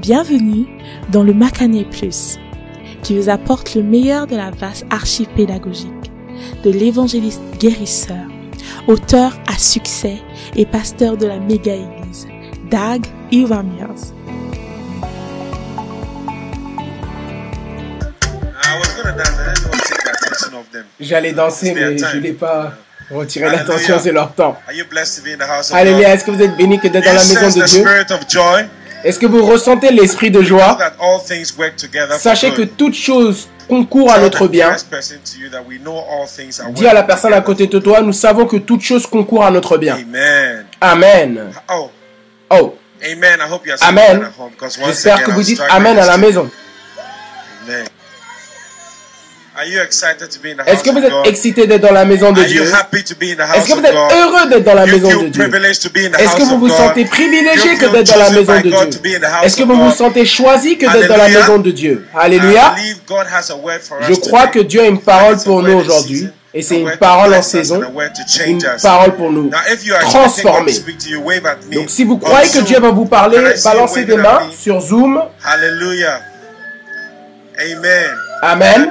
Bienvenue dans le Macané Plus, qui vous apporte le meilleur de la vaste archive pédagogique de l'évangéliste guérisseur, auteur à succès et pasteur de la méga-église, Dag Iwamias. J'allais danser, mais je ne voulais pas retirer l'attention, c'est leur temps. Alléluia, est-ce que vous êtes béni que d'être dans la maison de Dieu? Est-ce que vous ressentez l'esprit de joie? Sachez que toute chose concourt à notre bien. Dis à la personne à côté de toi, nous savons que toute chose concourt à notre bien. Amen. Oh. oh. Amen. J'espère que vous dites Amen à la maison. Est-ce que vous êtes excité d'être dans la maison de Dieu? Est-ce que vous êtes heureux d'être dans la maison de Dieu? Est-ce que vous vous sentez privilégié que d'être dans la maison de Dieu? Est-ce que vous vous sentez choisi que d'être dans la maison de Dieu? Alléluia. Je crois que Dieu a une parole pour nous aujourd'hui. Et c'est une parole en saison, une parole pour nous transformer. Donc si vous croyez que Dieu va vous parler, balancez des mains sur Zoom. Alléluia. Amen. Amen.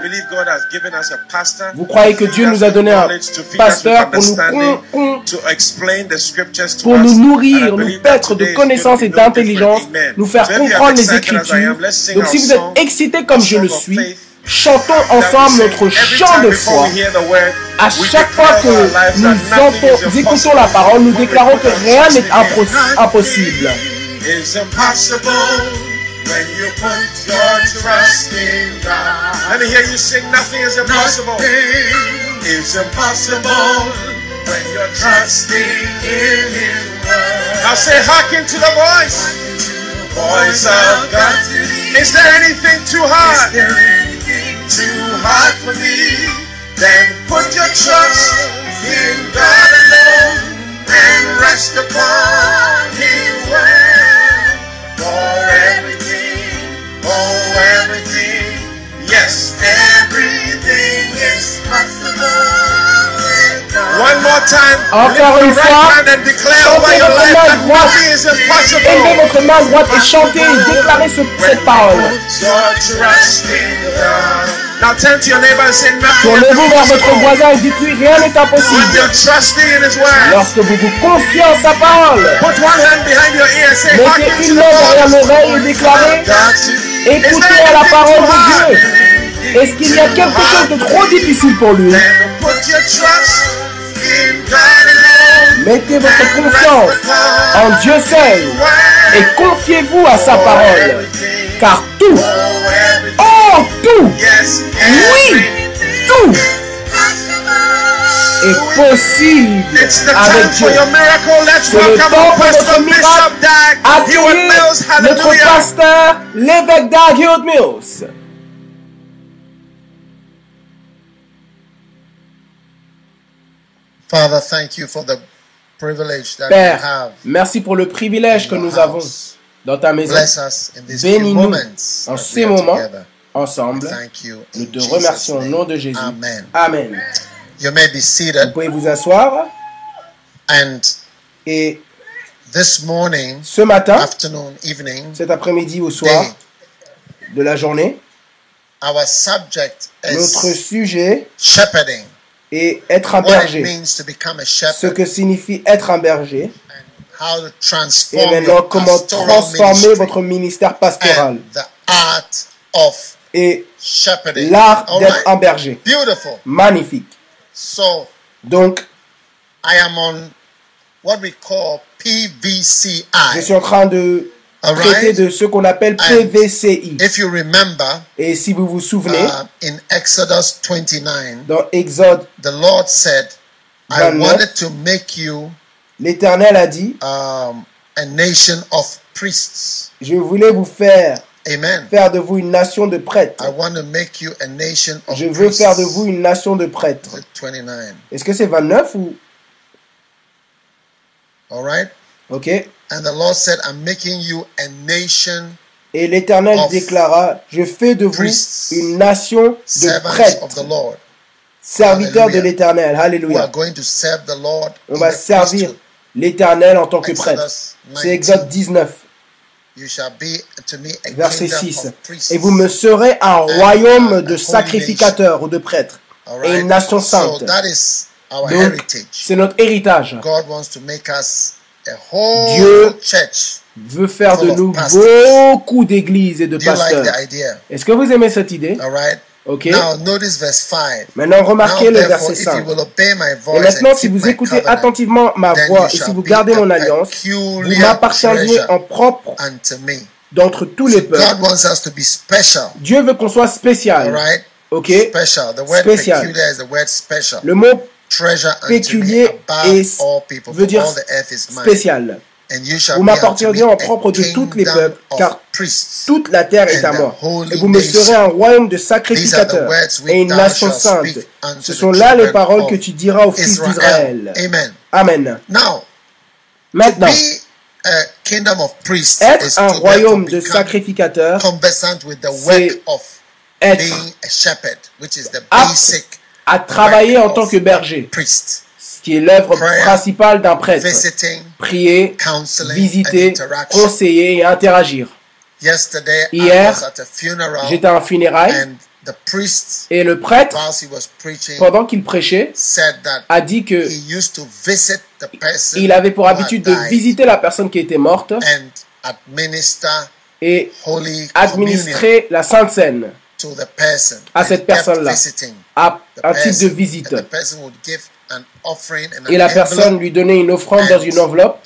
Vous croyez que Dieu nous a donné un pasteur pour nous, pour nous nourrir, nous paître de connaissances et d'intelligence, nous faire comprendre les Écritures. Donc si vous êtes excité comme je le suis, chantons ensemble notre chant de foi. À chaque fois que nous, écoutons la parole, nous déclarons que rien n'est impossible. When you put your trust in God. Let me hear you sing, nothing is impossible. Nothing is impossible when you're trusting in His word. Now say, hearken to the voice. Voice of God. Is there anything too hard? Is there anything too hard for me? Then put your trust in God alone and rest upon His word. For everything Oh, everything, yes, everything is possible. One more time. Encore une fois, chantez votre main droite. Élevez votre main droite et chantez et déclarez ce, cette parole. Now turn to your neighbor and say nothing Tournez-vous vers votre voisin et dites-lui rien n'est impossible. Lorsque vous vous confiez en sa parole, mettez une main derrière l'oreille et déclarez Écoutez à la parole de Dieu. Est-ce qu'il y a quelque chose de trop difficile pour lui? Mettez votre confiance en Dieu seul et confiez-vous à sa parole. Car tout, oh tout, oui, tout. Est possible. Avec Dieu. C'est le temps pour notre miracle. Accueillez notre pasteur, l'évêque Dag Hewitt Mills. Father, thank you for the privilege that Père, we have merci pour le privilège que nous avons dans ta maison. Bénis-nous en ces moments ensemble. Nous te remercions au nom de Jésus. Amen. Amen. You may be seated. Vous pouvez vous asseoir. And Et this morning, ce matin, afternoon, evening, cet après-midi au soir de la journée, our subject notre sujet est être un berger. Ce que signifie être un berger. How to Et transform maintenant, comment transformer votre ministère pastoral. and the art of Et shepherding. l'art d'être un berger. Beautiful. Magnifique. So Donc, I am on what we call je suis en train de traiter de ce qu'on appelle PVCI. If you remember, Et si vous vous souvenez, uh, in Exodus 29, dans Exode, the Lord said, I 29. wanted to make you l'Éternel a dit, um, a nation of priests. je voulais vous faire Amen. faire de vous une nation de prêtres. I want to make you a nation of Je veux priests. faire de vous une nation de prêtres. Is it 29. Est-ce que c'est 29 ou... All right. Ok. And the Lord said, I'm making you a nation, Et l'Éternel déclara, je fais de vous une nation de prêtres, serviteurs de l'Éternel. Alléluia. going to serve the Lord On va servir. l'Éternel en tant que prêtre. C'est 19. Exode 19. Verset 6. Et vous me serez un royaume de sacrificateurs ou de prêtres et une nation sainte. Donc, c'est notre héritage. Dieu veut faire de nous beaucoup d'églises et de pasteurs. Est-ce que vous aimez cette idée? Ok. Maintenant, remarquez le verset 5. Et maintenant, si vous écoutez attentivement ma voix et si vous gardez mon alliance, vous m'appartiendrez en propre d'entre tous les peuples. Dieu veut qu'on soit spécial. Ok? Spécial. Le mot péculier est, veut dire spécial. Vous m'appartiendrez en propre de tous les peuples, car toute la terre est à moi. Et vous me serez un royaume de sacrificateurs et une nation sainte. Ce sont là les paroles que tu diras aux fils d'Israël. Amen. Maintenant, être un royaume de sacrificateurs, c'est être apte à travailler en tant que berger qui est l'œuvre principale d'un prêtre. Prier, visiter, conseiller et interagir. Hier, j'étais à un funérail et le prêtre, pendant qu'il prêchait, a dit que il avait pour habitude de visiter la personne qui était morte et administrer la Sainte Seine à cette personne-là, à un type de visite. Et la personne lui donnait une offrande dans une enveloppe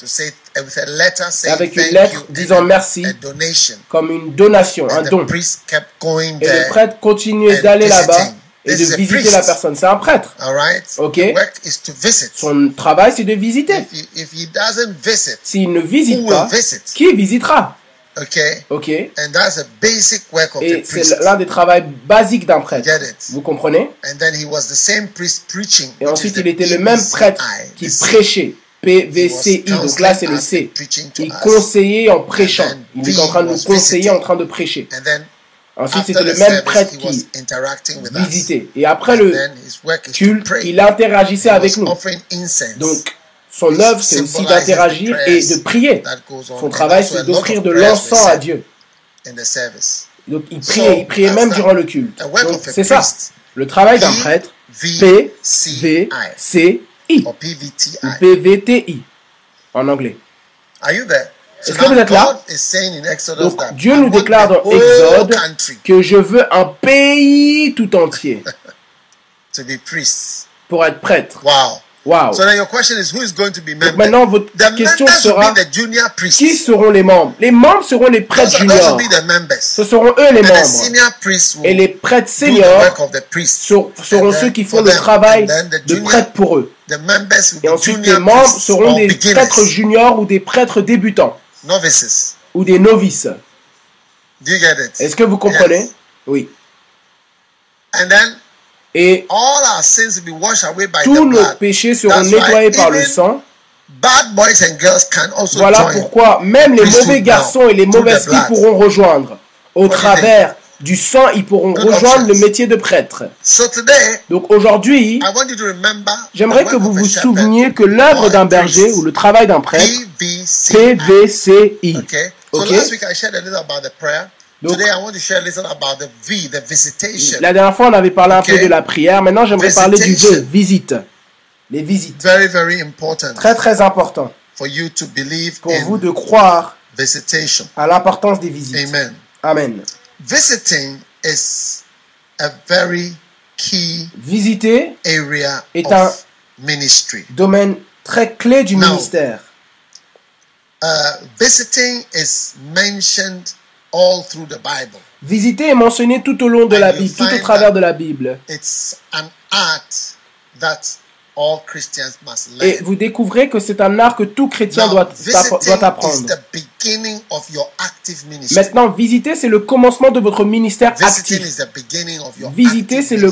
avec une lettre disant merci comme une donation, un don. Et le prêtre continuait d'aller là-bas et de visiter la personne. C'est un prêtre. Ok. Son travail, c'est de visiter. S'il ne visite pas, qui visitera? Ok? Et c'est l'un des travaux basiques d'un prêtre. Vous comprenez? Et ensuite, il était le même prêtre qui prêchait. PVCI, donc là c'est le C. Il conseillait en prêchant. Il était en train de nous conseiller en train de prêcher. Ensuite, c'était le même prêtre qui visitait. Et après le culte, il interagissait avec nous. Donc, son œuvre, c'est aussi d'interagir et de prier. Son travail, c'est d'offrir de l'encens à Dieu. Donc, il priait, il priait même durant le culte. Donc, c'est ça. Le travail d'un prêtre, P, V, C, I. Ou PVTI en anglais. Est-ce que vous êtes là? Donc, Dieu nous déclare dans Exode que je veux un pays tout entier pour être prêtre. Wow. Wow. So then your question is who is going to be member? maintenant votre the question sera qui seront les membres? Les membres seront les prêtres juniors. Ce seront eux les membres. Et les prêtres seniors seront ceux qui font le travail de prêtre pour eux. Et ensuite les membres seront des prêtres juniors ou des prêtres débutants. Ou des novices. Est-ce que vous comprenez? Oui. And then et tous nos péchés seront nettoyés par le sang. Voilà pourquoi même les mauvais garçons et les mauvaises filles pourront rejoindre. Au travers du sang, ils pourront rejoindre le métier de prêtre. Donc aujourd'hui, j'aimerais que vous vous souveniez que l'œuvre d'un berger ou le travail d'un prêtre, PVCI. Ok? La dernière fois, on avait parlé un peu de la prière. Maintenant, j'aimerais parler du V, visite. Les visites. Très, très important. pour vous de croire à l'importance des visites. Amen. Amen. Visiting is a very key Visiter area est un ministry. domaine très clé du ministère. Uh, visiting is mentioned all through the Bible. Visiter est mentionné tout au long de la Bible, tout au travers de la Bible. It's an art that all Christians must learn. Et vous découvrez que c'est un art que tout chrétien doit, doit apprendre. Is the beginning of your active ministry. Maintenant, visiter, c'est le commencement de votre ministère actif. Is the beginning of your visiter, c'est le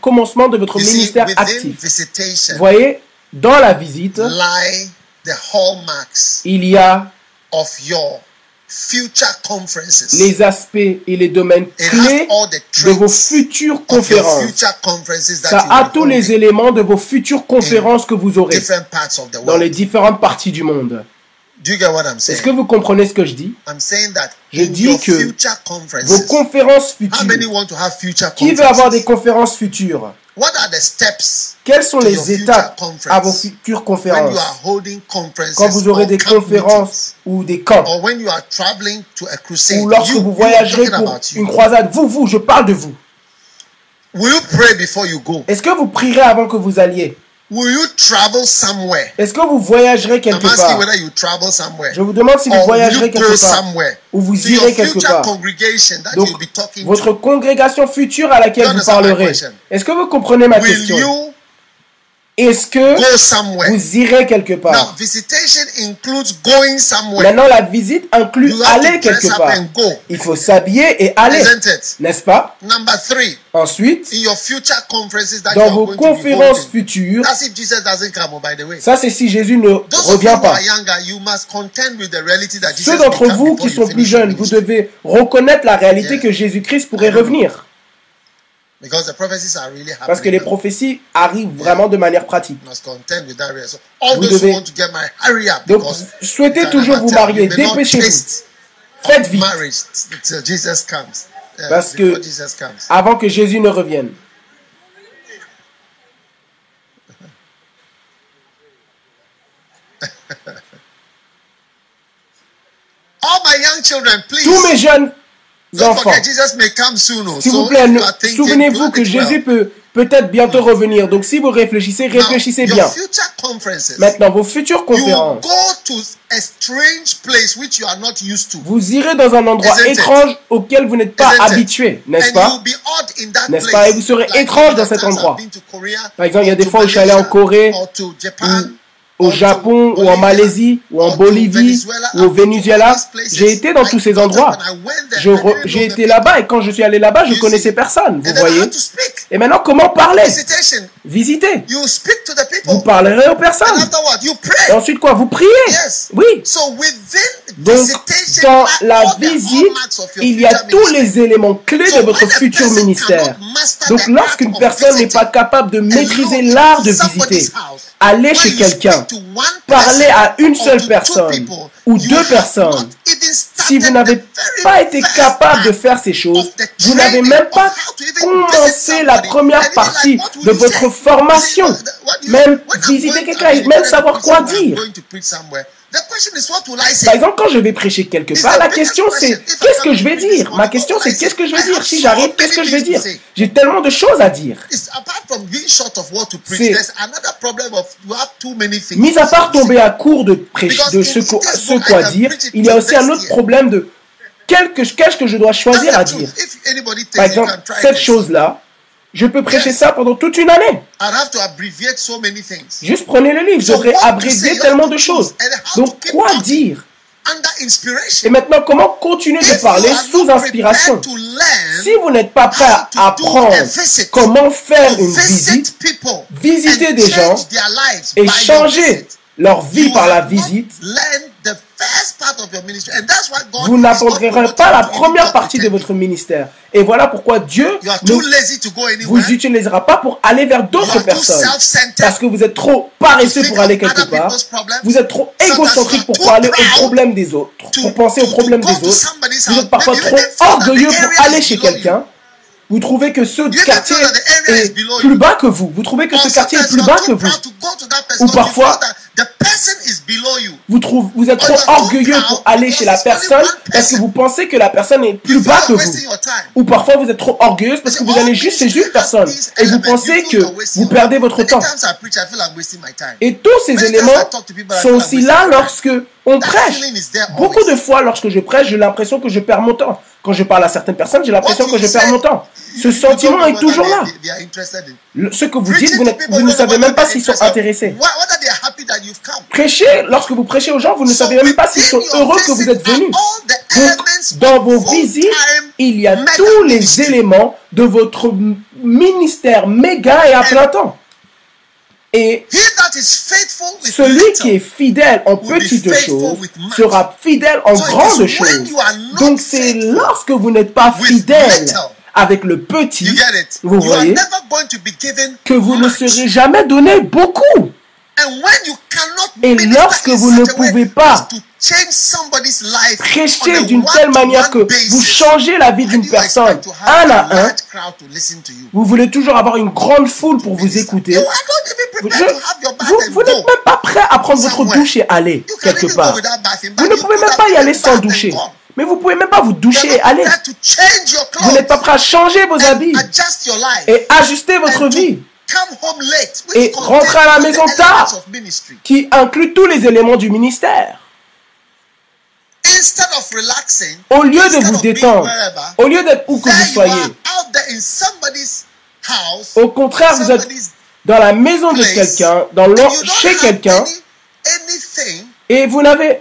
commencement de votre you ministère see, actif. Visitation, Vous voyez, dans la visite, lie the hallmarks il y a of your les aspects et les domaines clés de vos futures conférences. Ça a tous les éléments de vos futures conférences que vous aurez dans les différentes parties du monde. Est-ce que vous comprenez ce que je dis? Je dis que vos conférences futures, qui veut avoir des conférences futures? Quelles sont les étapes à vos futures conférences? Quand vous aurez des conférences ou des camps, ou lorsque vous voyagerez pour une croisade, vous, vous, je parle de vous. Est-ce que vous prierez avant que vous alliez? Est-ce que vous voyagerez quelque part? Je vous demande si vous voyagerez quelque part. ou vous irez quelque part. Donc, votre congrégation future à laquelle vous parlerez. Est-ce que vous comprenez ma question? Est-ce que vous irez quelque part? Maintenant, la visite inclut aller quelque part. Il faut s'habiller et aller. N'est-ce pas? Ensuite, dans vos conférences futures, ça c'est si Jésus ne revient pas. Ceux d'entre vous qui sont plus jeunes, vous devez reconnaître la réalité que Jésus-Christ pourrait revenir. Parce que les prophéties arrivent vraiment de manière pratique. Vous devez... Donc, souhaitez toujours vous marier. Dépêchez-vous. Faites vite. Parce que avant que Jésus ne revienne. Tous mes jeunes enfants. S'il vous plaît, souvenez-vous que Jésus peut peut-être bientôt revenir. Donc si vous réfléchissez, réfléchissez bien. Maintenant, vos futures conférences. Vous irez dans un endroit étrange auquel vous n'êtes pas habitué, n'est-ce pas? N'est-ce pas? Et vous serez étrange dans cet endroit. Par exemple, il y a des fois où je suis allé en Corée, au Japon ou en Malaisie ou en Bolivie ou au Venezuela. J'ai été dans tous ces endroits. J'ai été là-bas et quand je suis allé là-bas, je connaissais personne. Vous voyez? Et maintenant, comment parler? Visiter. Vous parlerez aux personnes. Et ensuite quoi? Vous priez? Oui. Donc, dans la visite, il y a tous les éléments clés de votre futur ministère. Donc, lorsqu'une personne n'est pas capable de maîtriser l'art de visiter, aller chez quelqu'un, parler à une seule personne ou deux personnes, si vous n'avez pas été capable de faire ces choses, vous n'avez même pas commencé la première partie de votre formation, même visiter quelqu'un, même savoir quoi dire. Par exemple, quand je vais prêcher quelque part, la question c'est qu'est-ce que je vais dire? Ma question c'est qu'est-ce que je vais dire? Si j'arrive, qu'est-ce que je vais dire? J'ai tellement de choses à dire. Mis à part tomber à court de, de ce, ce quoi dire, il y a aussi un autre problème de qu'est-ce que je dois choisir à dire? Par exemple, cette chose-là, je peux prêcher ça pendant toute une année. Juste prenez le livre. Je devrais abréger tellement de choses. Donc, quoi dire? et maintenant, comment continuer de parler sous inspiration? Si vous n'êtes pas prêt à apprendre comment faire une visite, visiter des gens et changer leur vie par la visite, vous n'apprendrez pas la première partie de votre ministère. Et voilà pourquoi Dieu ne vous utilisera pas pour aller vers d'autres personnes. Parce que vous êtes trop paresseux pour aller quelque part. Vous êtes trop égocentrique pour parler aux problèmes des autres. Pour penser aux problèmes des autres. Vous êtes parfois trop orgueilleux pour aller chez quelqu'un. Vous trouvez que ce quartier est plus bas que vous. Vous trouvez que ce quartier est plus bas que vous. Ou parfois, vous, trouvez, vous êtes trop orgueilleux pour aller chez la personne parce que vous pensez que la personne est plus bas que vous. Ou parfois vous êtes trop orgueilleuse parce que vous allez juste chez une personne et vous pensez que vous perdez votre temps. Et tous ces éléments sont aussi là lorsque on prêche. Beaucoup de fois, lorsque je prêche, j'ai l'impression que je perds mon temps. Quand je parle à certaines personnes, j'ai l'impression que je perds mon temps. Ce sentiment est toujours là. ce que vous dites, vous, vous ne savez même pas s'ils sont intéressés. Prêchez, lorsque vous prêchez aux gens, vous ne savez même pas s'ils sont heureux que vous êtes venus. Donc, dans vos visites, il y a tous les éléments de votre ministère méga et à plein temps. Et celui qui est fidèle en petites choses sera fidèle en grandes choses. Donc c'est lorsque vous n'êtes pas fidèle avec le petit, vous voyez, que vous ne serez jamais donné beaucoup. Et lorsque vous ne pouvez pas prêcher d'une telle manière que vous changez la vie d'une personne? un à un, vous voulez toujours avoir une grande foule pour vous écouter? vous, n'êtes même pas prêt à prendre votre douche et aller quelque part. Vous ne pouvez même pas y aller sans doucher. Mais vous pouvez même pas vous doucher et aller. Vous n'êtes pas prêt à changer vos habits et ajuster votre vie et rentrer à la maison tard, qui inclut tous les éléments du ministère. Au lieu de vous détendre, au lieu d'être où que vous soyez, au contraire, vous êtes dans la maison de quelqu'un, dans chez quelqu'un, et vous n'avez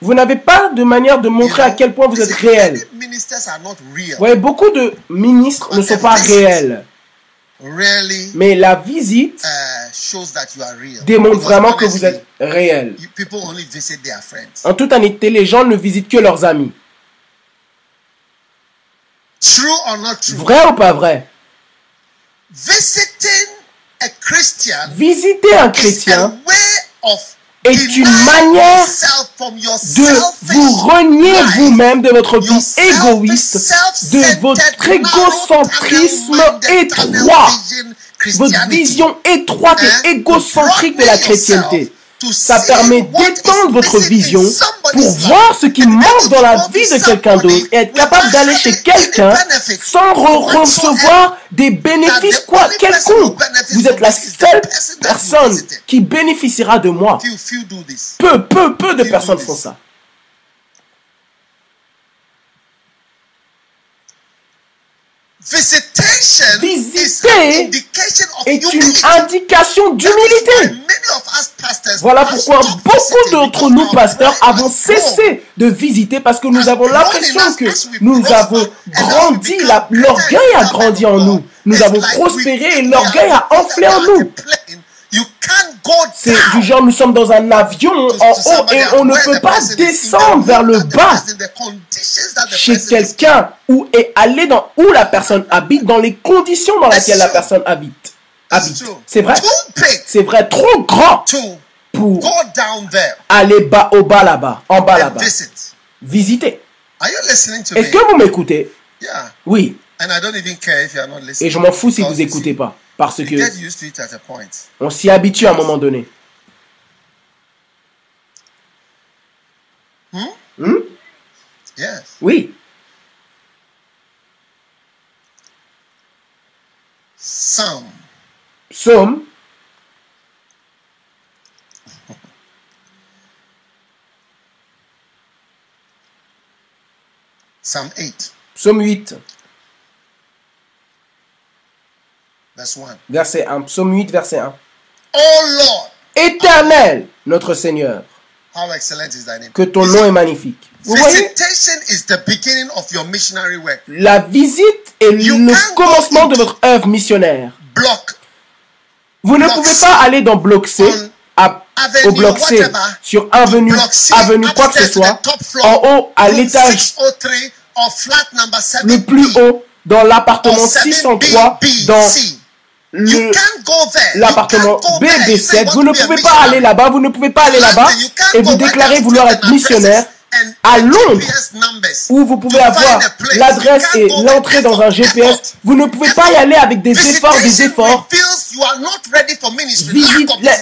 vous n'avez pas de manière de montrer à quel point vous êtes réel. Vous voyez, beaucoup de ministres ne sont pas réels. Mais la visite uh, démontre vraiment que vous êtes réel. En toute honnêteté, les gens ne visitent que leurs amis. Vrai ou pas vrai? Visiter un chrétien est une manière de vous renier vous-même de votre vie égoïste, de votre égocentrisme étroit, votre vision étroite et égocentrique de la chrétienté. Ça permet d'étendre votre vision pour voir ce qui manque dans la vie de quelqu'un d'autre et être capable d'aller chez quelqu'un sans recevoir des bénéfices quoi quelconques. Vous êtes la seule personne qui bénéficiera de moi. Peu, peu, peu de personnes font ça. Visiter est une indication d'humilité. Voilà pourquoi beaucoup d'entre nous, pasteurs, avons cessé de visiter parce que nous avons l'impression que nous avons grandi, l'orgueil a grandi en nous. Nous avons prospéré et l'orgueil a enflé en nous. C'est du genre, nous sommes dans un avion en haut et on ne peut pas descendre vers le bas chez quelqu'un ou est aller dans où la personne habite, dans les conditions dans lesquelles la personne habite. habite. C'est vrai. C'est vrai, trop grand pour aller bas au bas là-bas, en bas là-bas. Visiter. Est-ce que vous m'écoutez? Oui. Et je m'en fous si vous n'écoutez pas. Parce que on s'y habitue à un moment donné. Hmm? Hmm? Oui. Psalm. Psalm. Psalm 8. Psalm 8. Verset 1. Psaume 8, verset 1. Éternel, notre Seigneur, que ton nom est magnifique. Vous voyez, la visite est le commencement de votre œuvre missionnaire. Vous ne pouvez pas aller dans bloc C, au bloc C, sur avenue, avenue quoi que ce soit, en haut à l'étage le plus haut, dans l'appartement 603, dans l'appartement BB7. Vous ne pouvez pas aller là-bas, vous ne pouvez pas aller là-bas et vous déclarez vouloir être missionnaire à Londres, où vous pouvez avoir l'adresse et l'entrée dans un GPS. Vous ne pouvez pas y aller avec des efforts, des efforts.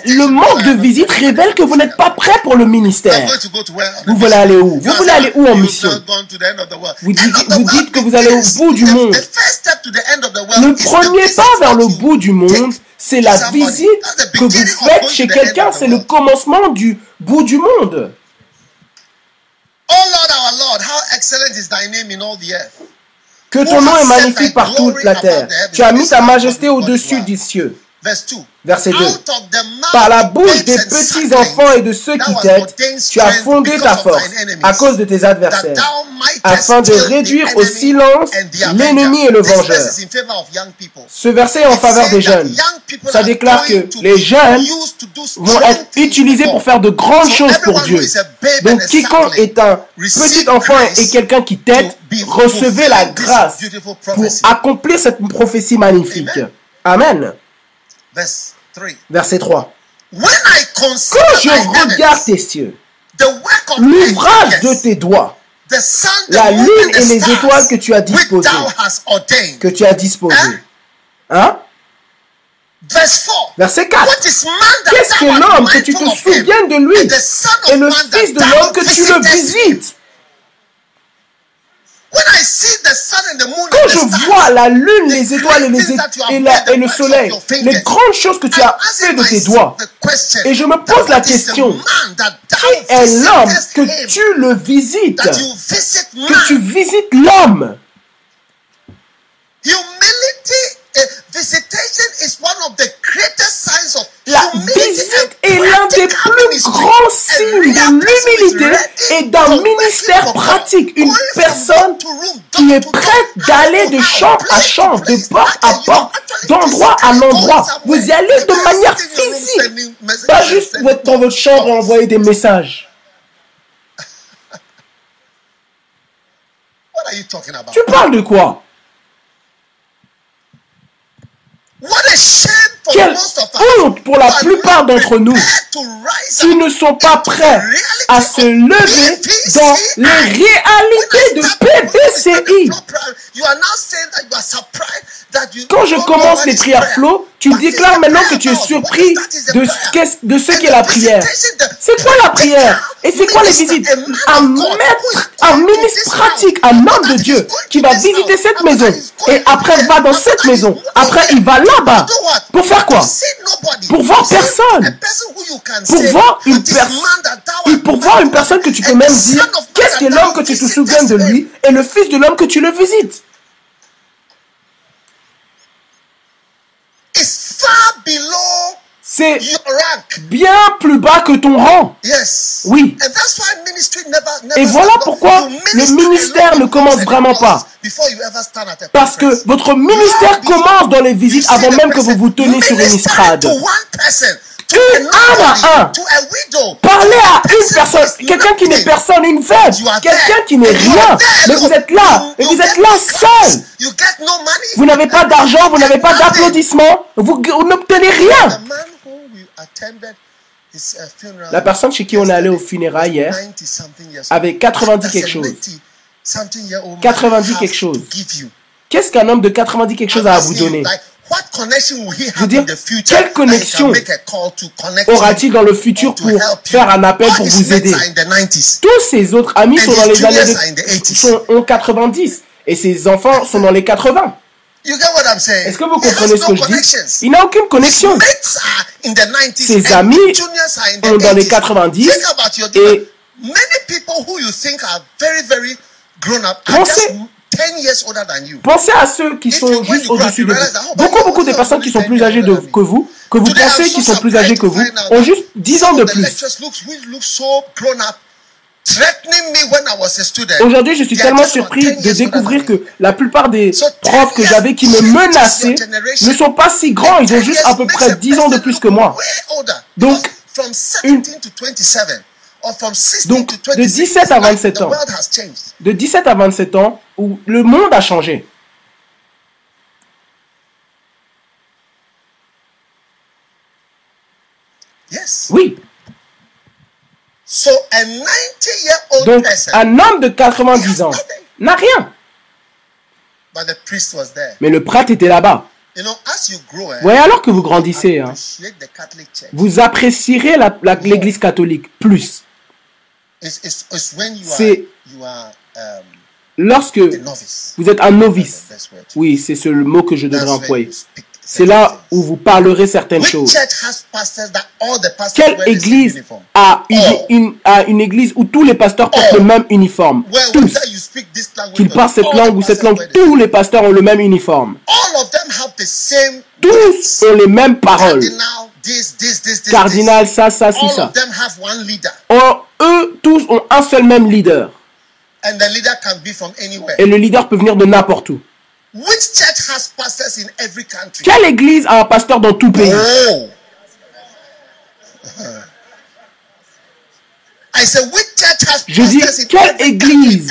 le manque de visite révèle que vous n'êtes pas prêt pour le ministère. Vous voulez aller où? Vous voulez aller où en mission? vous dites, vous dites que vous allez au bout du monde. Le premier pas vers le bout du monde, c'est la visite que vous faites chez quelqu'un. C'est le commencement du bout du monde. Que ton nom est magnifique par toute la terre. Tu as mis ta majesté au-dessus des cieux. Verset 2. Par la bouche des petits enfants et de ceux qui t'aident, tu as fondé ta force à cause de tes adversaires, afin de réduire au silence l'ennemi et le vengeur. Ce verset est en faveur des jeunes. Ça déclare que les jeunes vont être utilisés pour faire de grandes choses pour Dieu. Donc quiconque est un petit enfant et quelqu'un qui t'aide, recevez la grâce pour accomplir cette prophétie magnifique. Amen. Verset 3. Quand je regarde tes cieux, l'ouvrage de tes doigts, la lune et les étoiles que tu as disposées, que tu as disposées, hein? Verset 4. Qu'est-ce que l'homme que tu te souviens de lui et le fils de l'homme que tu le visites quand je vois la lune, les étoiles et, les et, le soleil, les grandes choses que tu as fait de tes doigts, et je me pose la question, qui est l'homme que tu le visites, que tu visites l'homme? La visite est l'un des plus grands signes de l'humilité et d'un ministère pratique. Une personne qui est prête d'aller de chambre à chambre, de porte à porte, d'endroit à endroit. Vous y allez de manière physique. Pas juste être dans votre chambre et envoyer des messages. Tu parles de quoi? Quelle honte pour la plupart d'entre nous qui ne sont pas prêts à se lever dans les réalités de PVCI. Quand je commence les prières flots, tu déclares maintenant que tu es surpris de ce, de ce qu'est la prière. C'est quoi la prière? Et c'est quoi les visites? Un maître, un ministre pratique, un homme de Dieu qui va visiter cette maison. et après va dans cette maison. Après il va là-bas. Pour faire quoi? Pour voir personne. Pour voir une personne. Pour voir une personne que tu peux même dire qu'est-ce que l'homme que tu te souviens de lui et le fils de l'homme que tu le visites? C'est bien plus bas que ton rang. Oui. Et voilà pourquoi le ministère ne commence vraiment pas. Parce que votre ministère commence dans les visites avant même que vous vous tenez sur une estrade. un à un. Parlez à une personne, quelqu'un qui n'est personne, une veuve, quelqu'un qui n'est rien. Mais vous êtes là, et vous êtes là seul. Vous n'avez pas d'argent, vous n'avez pas d'applaudissements, vous, n'obtenez rien. La personne chez qui on est allé au funérailles hier avait 90 quelque chose. 90 quelque chose. Qu'est-ce qu'un homme de 90 quelque chose a à vous donner? je veux dire, quelle connexion aura-t-il dans le futur pour faire un appel pour vous aider? Tous ses autres amis sont dans les années de, sont en 90 et ses enfants sont dans les 80. Est-ce que vous comprenez ce que je dis? Il n'a aucune connexion. Ses amis sont dans les 90 et pensez Pensez à ceux qui sont juste au-dessus de vous. Oh, beaucoup, beaucoup de personnes qui sont plus âgées que vous, que vous pensez qui sont plus âgées que vous, ont juste 10 ans de plus. Aujourd'hui, je suis tellement surpris de découvrir que la plupart des profs que j'avais qui me menaçaient ne sont pas si grands. Ils ont juste à peu près 10 ans de plus que moi. Donc, une, donc, de 17 à 27 ans, de 17 à 27 ans, où le monde a changé. Oui. Donc, un homme de 90 ans n'a rien. Mais le prêtre était là-bas. voyez, alors que vous grandissez, hein, vous apprécierez l'église catholique plus c'est um, lorsque vous êtes un novice. Oui, c'est ce mot que je devrais employer. C'est là où vous parlerez certaines choses. Quelle église a une, une, église où tous les pasteurs portent le même uniforme? Tous. Qu'ils parlent cette langue ou cette langue, tous les pasteurs ont le même uniforme. Tous ont les mêmes paroles. Cardinal, ça, ça, si, ça. Eux tous ont un seul même leader. Et le leader peut venir de n'importe où. Quelle église a un pasteur dans tout pays? Oh. Je dis, quelle église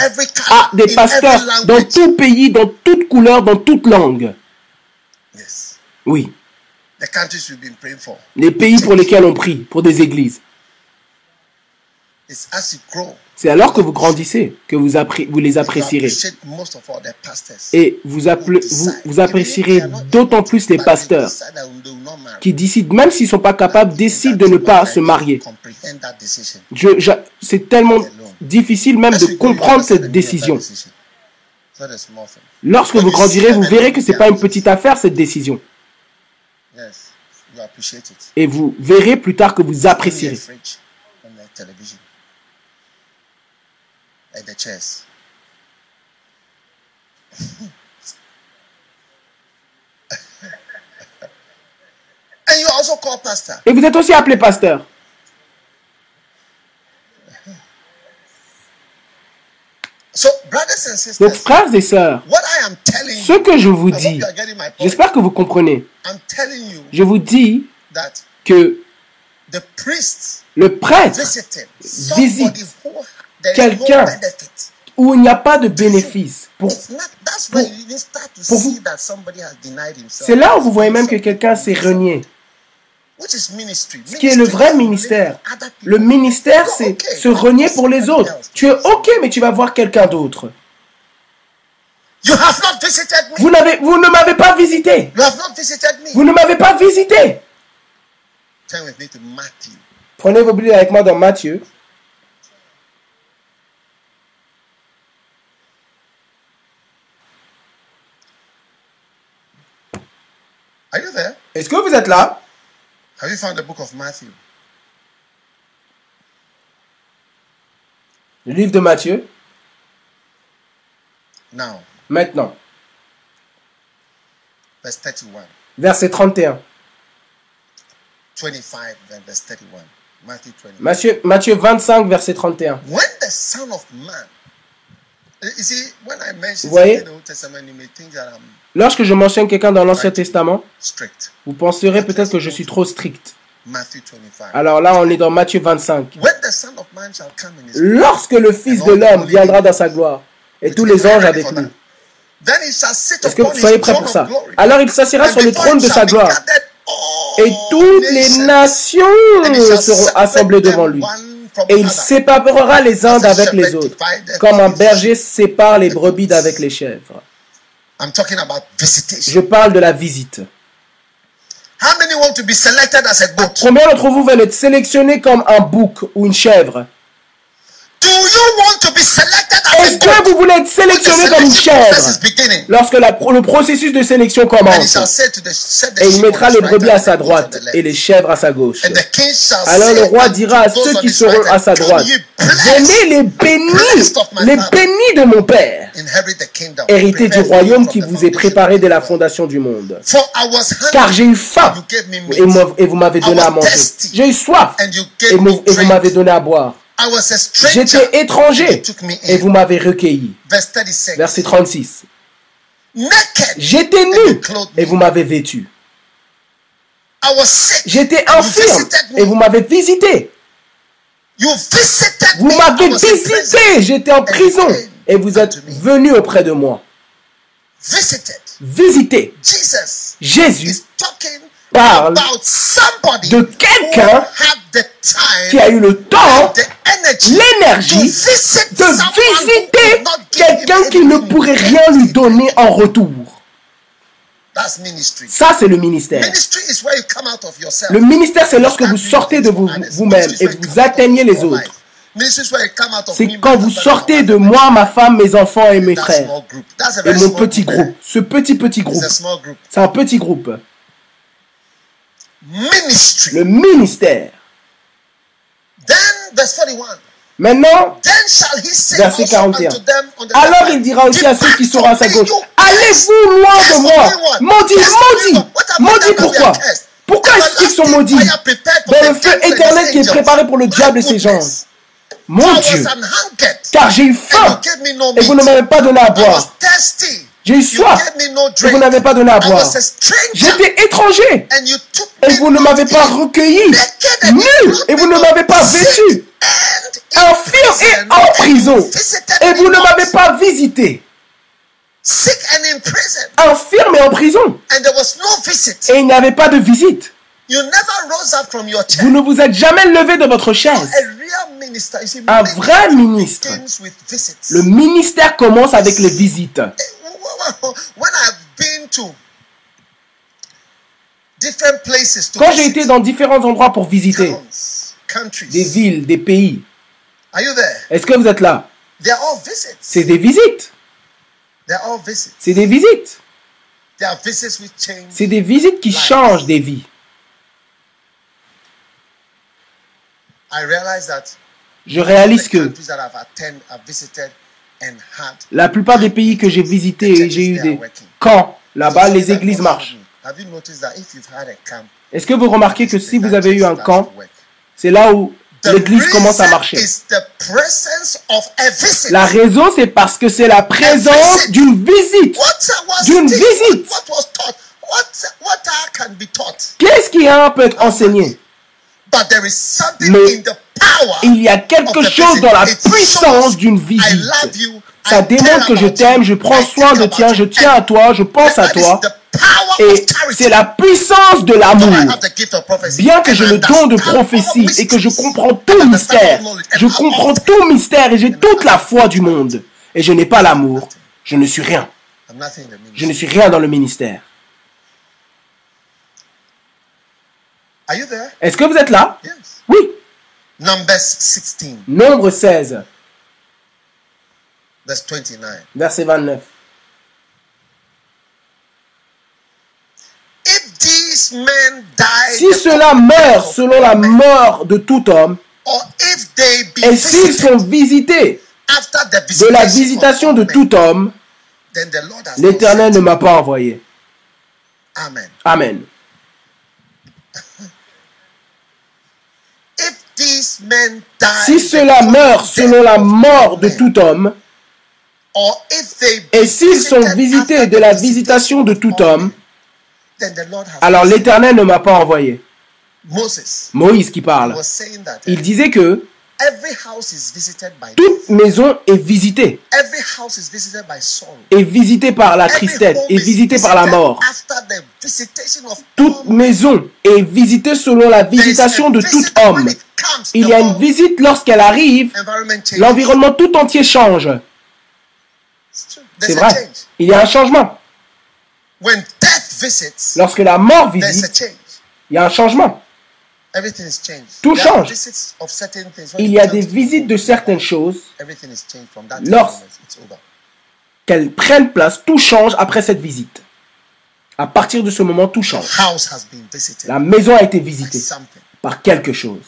a des pasteurs dans tout pays, dans toute couleur, dans toute langue Oui. Les pays pour lesquels on prie, pour des églises. C'est alors que vous grandissez que vous, vous les apprécierez. Et vous, vous, apprécierez d'autant plus les pasteurs qui décident, même s'ils ne sont pas capables, décident de ne pas se marier. C'est tellement difficile même de comprendre cette décision. Lorsque vous grandirez, vous verrez que ce n'est pas une petite affaire, cette décision. Et vous verrez plus tard que vous apprécierez. Et vous êtes aussi appelé pasteur. Donc, frères et sœurs, ce que je vous dis, j'espère que vous comprenez. Je vous dis que le prêtre visite quelqu'un où il n'y a pas de bénéfice. Pour, vous. C'est là où vous voyez même que quelqu'un s'est renié. Ce qui est le vrai ministère. Le ministère, c'est se renier pour les autres. Tu es OK, mais tu vas voir quelqu'un d'autre. Vous, vous ne m'avez pas visité. Vous ne m'avez pas visité. Prenez vos Bibles avec moi dans Matthieu. Est-ce que vous êtes là? Have you found the book of Matthew? Le livre de Matthieu? Now. Maintenant. Verse 31. Verset 31. 25, verse 31. Matthew 20. Matthieu, Matthieu 25, verset 31. When the Son of Man. You see, when I mention Vous voyez? the Old Testament, you may think that I'm Lorsque je mentionne quelqu'un dans l'Ancien Testament, vous penserez peut-être que je suis trop strict. Alors là, on est dans Matthieu 25. Lorsque le Fils de l'homme viendra dans sa gloire, et tous les anges avec lui. Est-ce que vous soyez prêts pour ça? Alors il s'assiera sur le trône de sa gloire. Et toutes les nations seront assemblées devant lui. Et il séparera les uns d'avec les autres, comme un berger sépare les brebis d'avec les chèvres. I'm talking about visitation. Je parle de la visite. How many want to be selected as a goat? Combien d'entre vous veulent être sélectionnés comme un bouc ou une chèvre? Est-ce que vous voulez être sélectionné comme une chèvre lorsque le processus de sélection commence? Et il mettra les brebis à sa droite et les chèvres à sa gauche. Alors le roi dira à ceux qui seront à sa droite, venez les bénis, les bénis de mon Père, héritez du royaume qui vous est préparé dès la fondation du monde. Car j'ai eu faim et vous m'avez donné à manger. J'ai eu soif et vous m'avez donné à boire. J'étais étranger et vous m'avez recueilli. Verset 36. J'étais nu et vous m'avez vêtu. J'étais infirme et vous m'avez visité. Vous m'avez visité. J'étais en prison et vous êtes venu auprès de moi. Visité. Jésus parle de quelqu'un qui a eu le temps, l'énergie de visiter quelqu'un qui ne pourrait rien lui donner en retour. Ça, c'est le ministère. Le ministère, c'est lorsque vous sortez de vous-même et vous atteignez les autres. C'est quand vous sortez de moi, ma femme, mes enfants et mes frères. Et mon petit groupe. Ce petit, petit groupe. C'est un petit groupe. Le ministère. Maintenant, verset 41. Alors il dira aussi à ceux qui seront à sa gauche, allez-vous loin de moi. Maudit, maudit, maudit pourquoi? Pourquoi est-ce qu'ils sont maudits? Dans le feu éternel qui est préparé pour le diable et ses gens. Mon Dieu, car j'ai eu faim. Et vous ne m'avez pas donné à boire. J'ai eu soif et vous n'avez pas donné à boire. J'étais étranger et vous ne m'avez pas recueilli. Nu et vous ne m'avez pas vêtu. Infirme et en prison et vous ne m'avez pas visité. infirme et en prison. Et il n'y avait pas de visite. Vous ne vous êtes jamais levé de votre chaise. Un vrai ministre. Le ministère commence avec les visites. Quand j'ai été dans différents endroits pour visiter. Des villes, des pays, est-ce que vous êtes là? C'est des visites. C'est des visites. C'est des visites qui changent des vies. Je réalise que la plupart des pays que j'ai visités, j'ai eu des camps là-bas, les églises marchent. Est-ce que vous remarquez que si vous avez eu un camp, c'est là où l'église commence à marcher? La raison, c'est parce que c'est la présence d'une visite. D'une visite. Qu'est-ce qui peut être enseigné? Mais il y a quelque chose dans la puissance d'une visite. Ça démontre que je t'aime, je prends soin de toi, je tiens à toi, je pense à toi. Et c'est la puissance de l'amour. Bien que j'ai le don de prophétie et que je comprends tout mystère, je comprends tout mystère et j'ai toute la foi du monde. Et je n'ai pas l'amour, je ne suis rien. Je ne suis rien dans le ministère. Est-ce que vous êtes là? Oui. Nombre 16. Verset 29. Si cela meurt selon la mort de tout homme, et s'ils sont visités de la visitation de tout homme, l'Éternel ne m'a pas envoyé. Amen. Si cela meurt selon la mort de tout homme, et s'ils sont visités de la visitation de tout homme, alors l'Éternel ne m'a pas envoyé. Moïse qui parle. Il disait que toute maison est visitée. Est visitée par la tristesse, est visitée par la mort. Toute maison est visitée selon la visitation de tout homme. Il y a une visite lorsqu'elle arrive, l'environnement tout entier change. C'est vrai. Il y a un changement. Lorsque la mort visite, il y a un changement. Tout change. Il y a des visites de certaines choses. Lorsqu'elles prennent place, tout change après cette visite. À partir de ce moment, tout change. La maison a été visitée par quelque chose.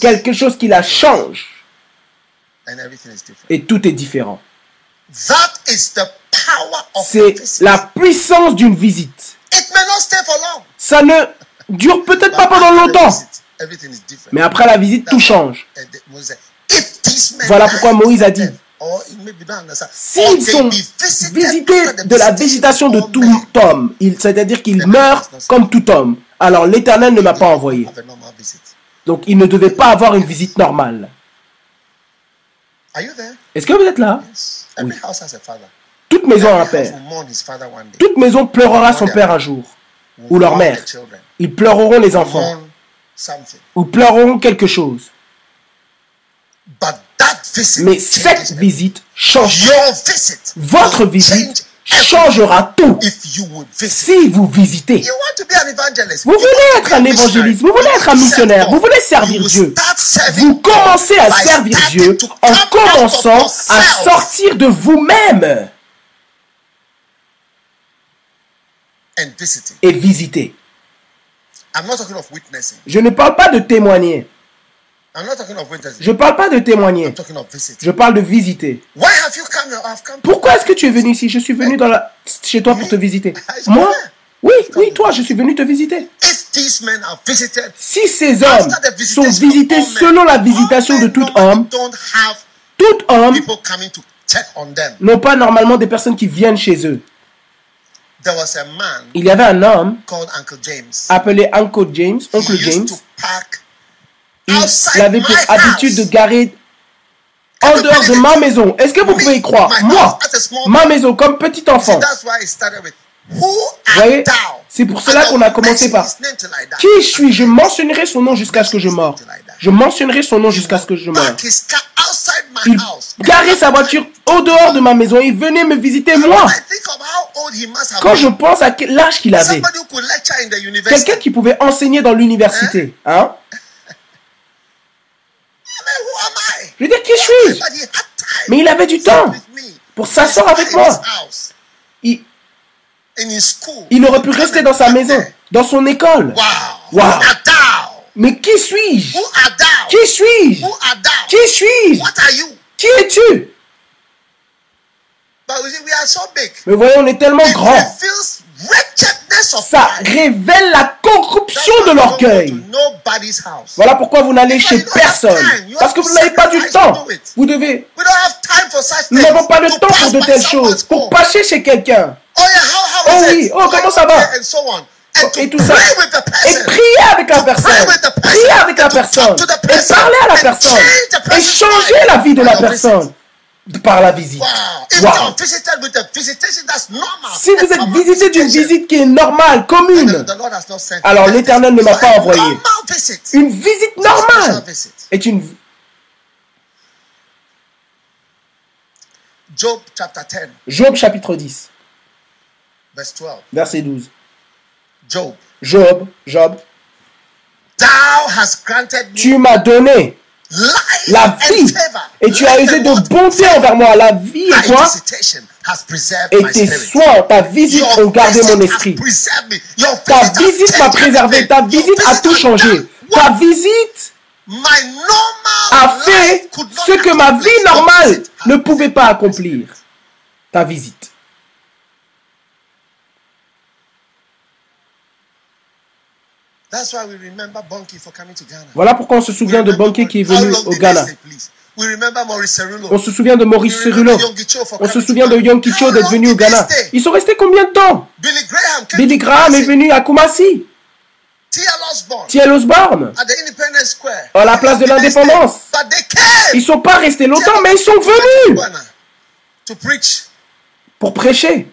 Quelque chose qui la change. Et tout est différent. C'est la puissance d'une visite. Ça ne dure peut-être pas pendant longtemps. Mais après la visite, tout change. Voilà pourquoi Moïse a dit, s'ils sont visités de la visitation de tout homme, c'est-à-dire qu'ils meurent comme tout homme, alors l'Éternel ne m'a pas envoyé. Donc il ne devait pas avoir une visite normale. Est-ce que vous êtes là? Oui. Toute maison a un père. Toute maison pleurera son père un jour, ou leur mère. Ils pleureront les enfants, ou pleureront quelque chose. Mais cette visite change. Votre visite changera tout. Si vous visitez. Vous voulez être un évangéliste, vous voulez être un missionnaire, vous voulez servir Dieu. Vous commencez à servir Dieu en commençant à sortir de vous-même et visiter. Je ne parle pas de témoigner. Je ne parle pas de témoigner. Je parle de visiter. Pourquoi est-ce que tu es venu ici? Je suis venu dans la... chez toi pour te visiter. Moi? Oui, oui, toi, je suis venu te visiter. Si ces hommes sont visités selon la visitation de tout homme, tout homme n'ont pas normalement des personnes qui viennent chez eux. Il y avait un homme appelé Uncle James, Oncle James. Il avait pour habitude de garer en dehors de ma maison. Est-ce que vous pouvez y croire? Moi, ma maison comme petit enfant. Vous voyez? C'est pour cela qu'on a commencé par Qui suis Je mentionnerai son nom jusqu'à ce que je meure. Je mentionnerai son nom jusqu'à ce que je meure. Il garait sa voiture au dehors de ma maison et venait me visiter moi. Quand je pense à l'âge qu'il avait, quelqu'un qui pouvait enseigner dans l'université, hein? Je veux dire, qui suis-je Mais il avait du temps pour s'asseoir avec moi. Il, il aurait pu rester dans sa maison, dans son école. Wow. Mais qui suis-je? Qui suis-je? Qui suis-je? Qui es-tu? Mais voyons, on est tellement grand. Ça révèle la corruption de l'orgueil. Voilà pourquoi vous n'allez chez personne. Parce que vous n'avez pas du temps. Vous devez. Nous n'avons pas le temps pour de telles choses. Pour passer chez quelqu'un. Oh, oh oui, oh comment ça va? et tout ça. Et prier avec la personne. Prier avec la personne. Et parler à la personne. Et changer la vie de la personne par la visite. Wow. Si vous êtes visité d'une visite qui est normale, commune, alors l'Éternel ne m'a pas envoyé. Une visite normale est une Job chapitre 10. Verset 12. Job. Job, Job. Tu m'as donné la vie et tu as usé de bonté envers moi. La vie et quoi Et tes soins, ta visite ont gardé mon esprit. Ta visite m'a préservé. Ta visite a tout changé. Ta visite a fait ce que ma vie normale ne pouvait pas accomplir. Ta visite. Voilà pourquoi on se souvient de Banky qui est venu au Ghana. On se souvient de Maurice Cerulo. On se souvient de Yom Kicho d'être venu au Ghana? Ils sont restés combien de temps? Billy Graham est venu à Kumasi. T.L. Osborne à la place de l'indépendance. Ils ne sont pas restés longtemps, mais ils sont venus pour prêcher.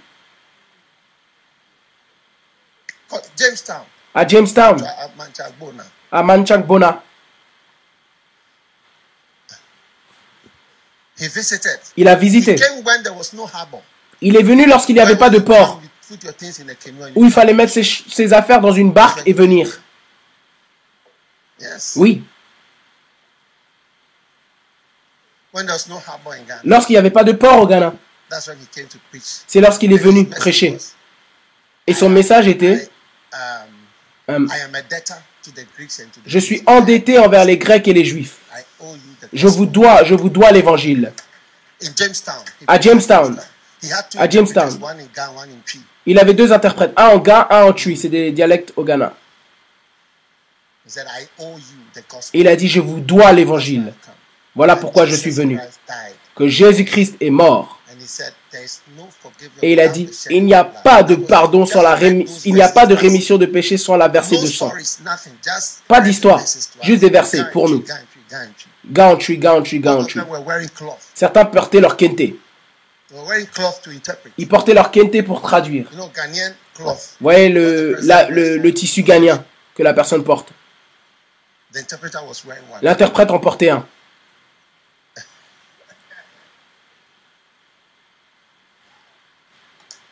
Jamestown à Jamestown, à Manchagbona. Il a visité. Il est venu lorsqu'il n'y avait pas de port, où il fallait mettre ses, affaires dans une barque et venir. Oui. Lorsqu'il n'y avait pas de port au Ghana, c'est lorsqu'il est venu prêcher. Et son message était je suis endetté envers les Grecs et les Juifs. Je vous dois, je vous dois l'évangile. À Jamestown, à Jamestown, il avait deux interprètes, un en Ga, un en Tui, c'est des dialectes au Ghana. Il a dit, je vous dois l'évangile. Voilà pourquoi je suis venu. Que Jésus-Christ est mort et il a dit, il n'y a pas de pardon sans la il n'y a pas de rémission de péché sans la versée de sang. Pas d'histoire, juste des versets pour nous. Gantry, gantry, gantry. Certains portaient leur kente. Ils portaient leur kente pour traduire. Vous voyez le, le, le tissu gagnant que la personne porte. L'interprète en portait un.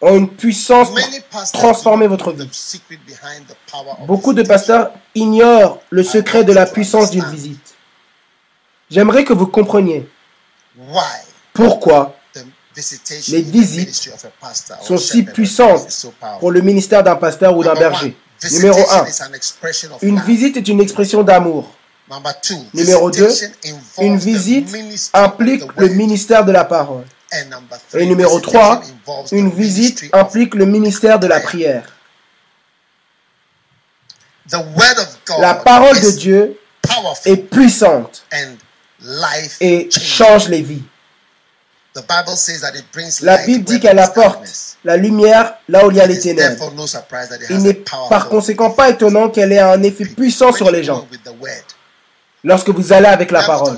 ont une puissance pour transformer votre vie. Beaucoup de pasteurs ignorent le secret de la puissance d'une visite. J'aimerais que vous compreniez pourquoi les visites sont si puissantes pour le ministère d'un pasteur ou d'un berger. Numéro 1, une visite est une expression d'amour. Numéro 2, une visite implique le ministère de la parole. Et numéro 3, une visite implique le ministère de la prière. La parole de Dieu est puissante et change les vies. La Bible dit qu'elle apporte la lumière là où il y a les ténèbres. Il n'est par conséquent pas étonnant qu'elle ait un effet puissant sur les gens. Lorsque vous allez avec la parole.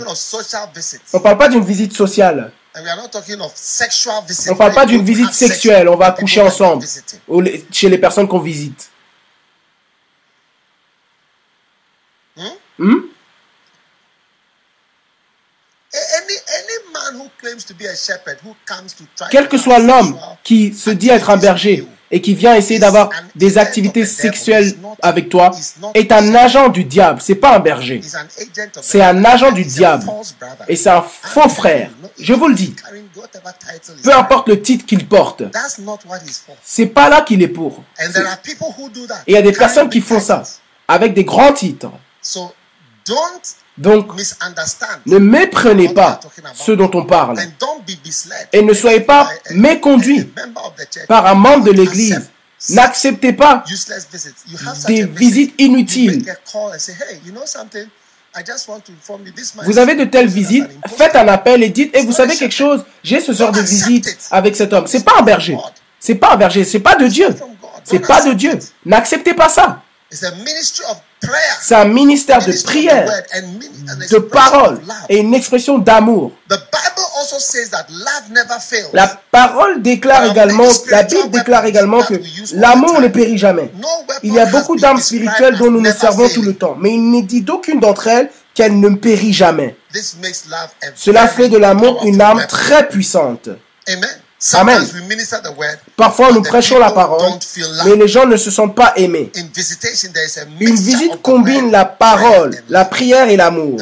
On ne parle pas d'une visite sociale. On ne parle pas d'une visite sexuelle. On va coucher ensemble chez les personnes qu'on visite. Hmm? Hmm? Quel que soit l'homme qui se dit être un berger et qui vient essayer d'avoir des activités sexuelles avec toi est un agent du diable. C'est pas un berger. C'est un agent du diable. Et c'est un faux frère. Je vous le dis. Peu importe le titre qu'il porte. C'est pas là qu'il est pour. Et il y a des personnes qui font ça avec des grands titres. Donc, ne méprenez pas ce dont on parle. Et ne soyez pas méconduits par un membre de l'Église. N'acceptez pas des visites inutiles. Vous avez de telles visites, faites un appel et dites, et vous savez quelque chose, j'ai ce genre de visite avec cet homme. C'est pas un berger. C'est pas un berger, c'est pas de Dieu. C'est pas de Dieu. N'acceptez pas ça. C'est un ministère de prière, de parole et une expression d'amour. La parole déclare également, la Bible déclare également que l'amour ne périt jamais. Il y a beaucoup d'armes spirituelles dont nous nous servons tout le temps, mais il n'est dit d'aucune d'entre elles qu'elle ne périt jamais. Cela fait de l'amour une arme très puissante. Amen. Amen. Parfois, nous prêchons la parole, mais les gens ne se sentent pas aimés. Une visite combine la parole, la prière et l'amour.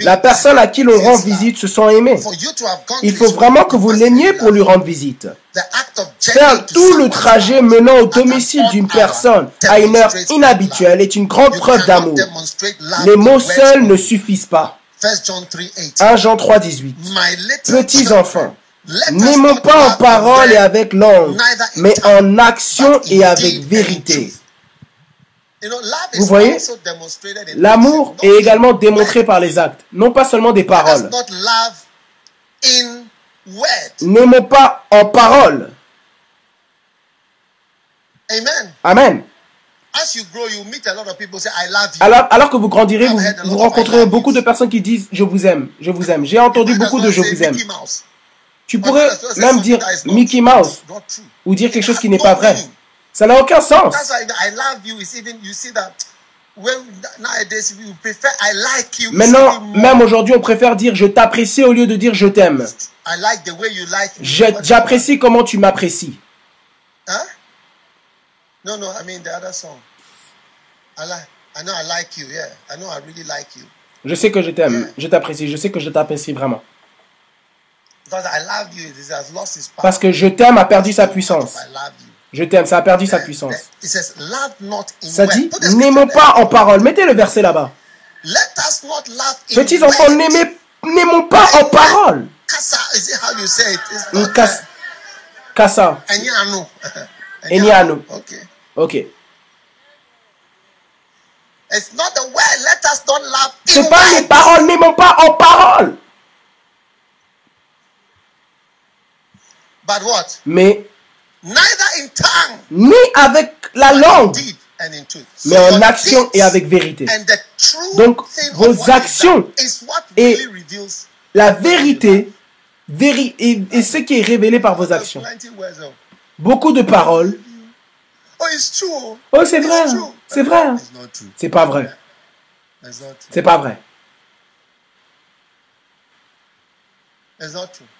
La personne à qui l'on rend visite se sent aimée. Il faut vraiment que vous l'aimiez pour lui rendre visite. Faire tout le trajet menant au domicile d'une personne à une heure inhabituelle est une grande preuve d'amour. Les mots seuls ne suffisent pas. 1 Jean 3, 18. Petits enfants, N'aimons pas en parole et avec langue, mais en action et avec vérité. Vous voyez, l'amour est également démontré par les actes, non pas seulement des paroles. N'aimons pas en parole. Amen. Alors, alors que vous grandirez, vous, vous rencontrerez beaucoup de personnes qui disent je vous aime, je vous aime. J'ai entendu beaucoup de je vous aime. Tu pourrais même dire Mickey Mouse ou dire quelque chose qui n'est pas vrai. Ça n'a aucun sens. Maintenant, même aujourd'hui, on préfère dire je t'apprécie au lieu de dire je t'aime. J'apprécie comment tu m'apprécies. Non, non, I mean the other song. I like, I know I like you, yeah. I know I really like you. Je sais que je t'aime, je t'apprécie, je sais que je t'apprécie vraiment. Parce que je t'aime a perdu sa puissance. Je t'aime, ça a perdu sa puissance. Ça dit, n'aimons pas en parole. Mettez le verset là-bas. Petits enfants, n'aimons pas en parole. Kassa. Eniano. Ok. C'est pas les paroles, n'aimons pas en parole. Mais ni avec la langue, mais en action et avec vérité. Donc vos actions et la vérité et, ce qui est révélé par vos actions. Beaucoup de paroles. Oh, c'est vrai. C'est vrai. C'est pas vrai. C'est pas vrai.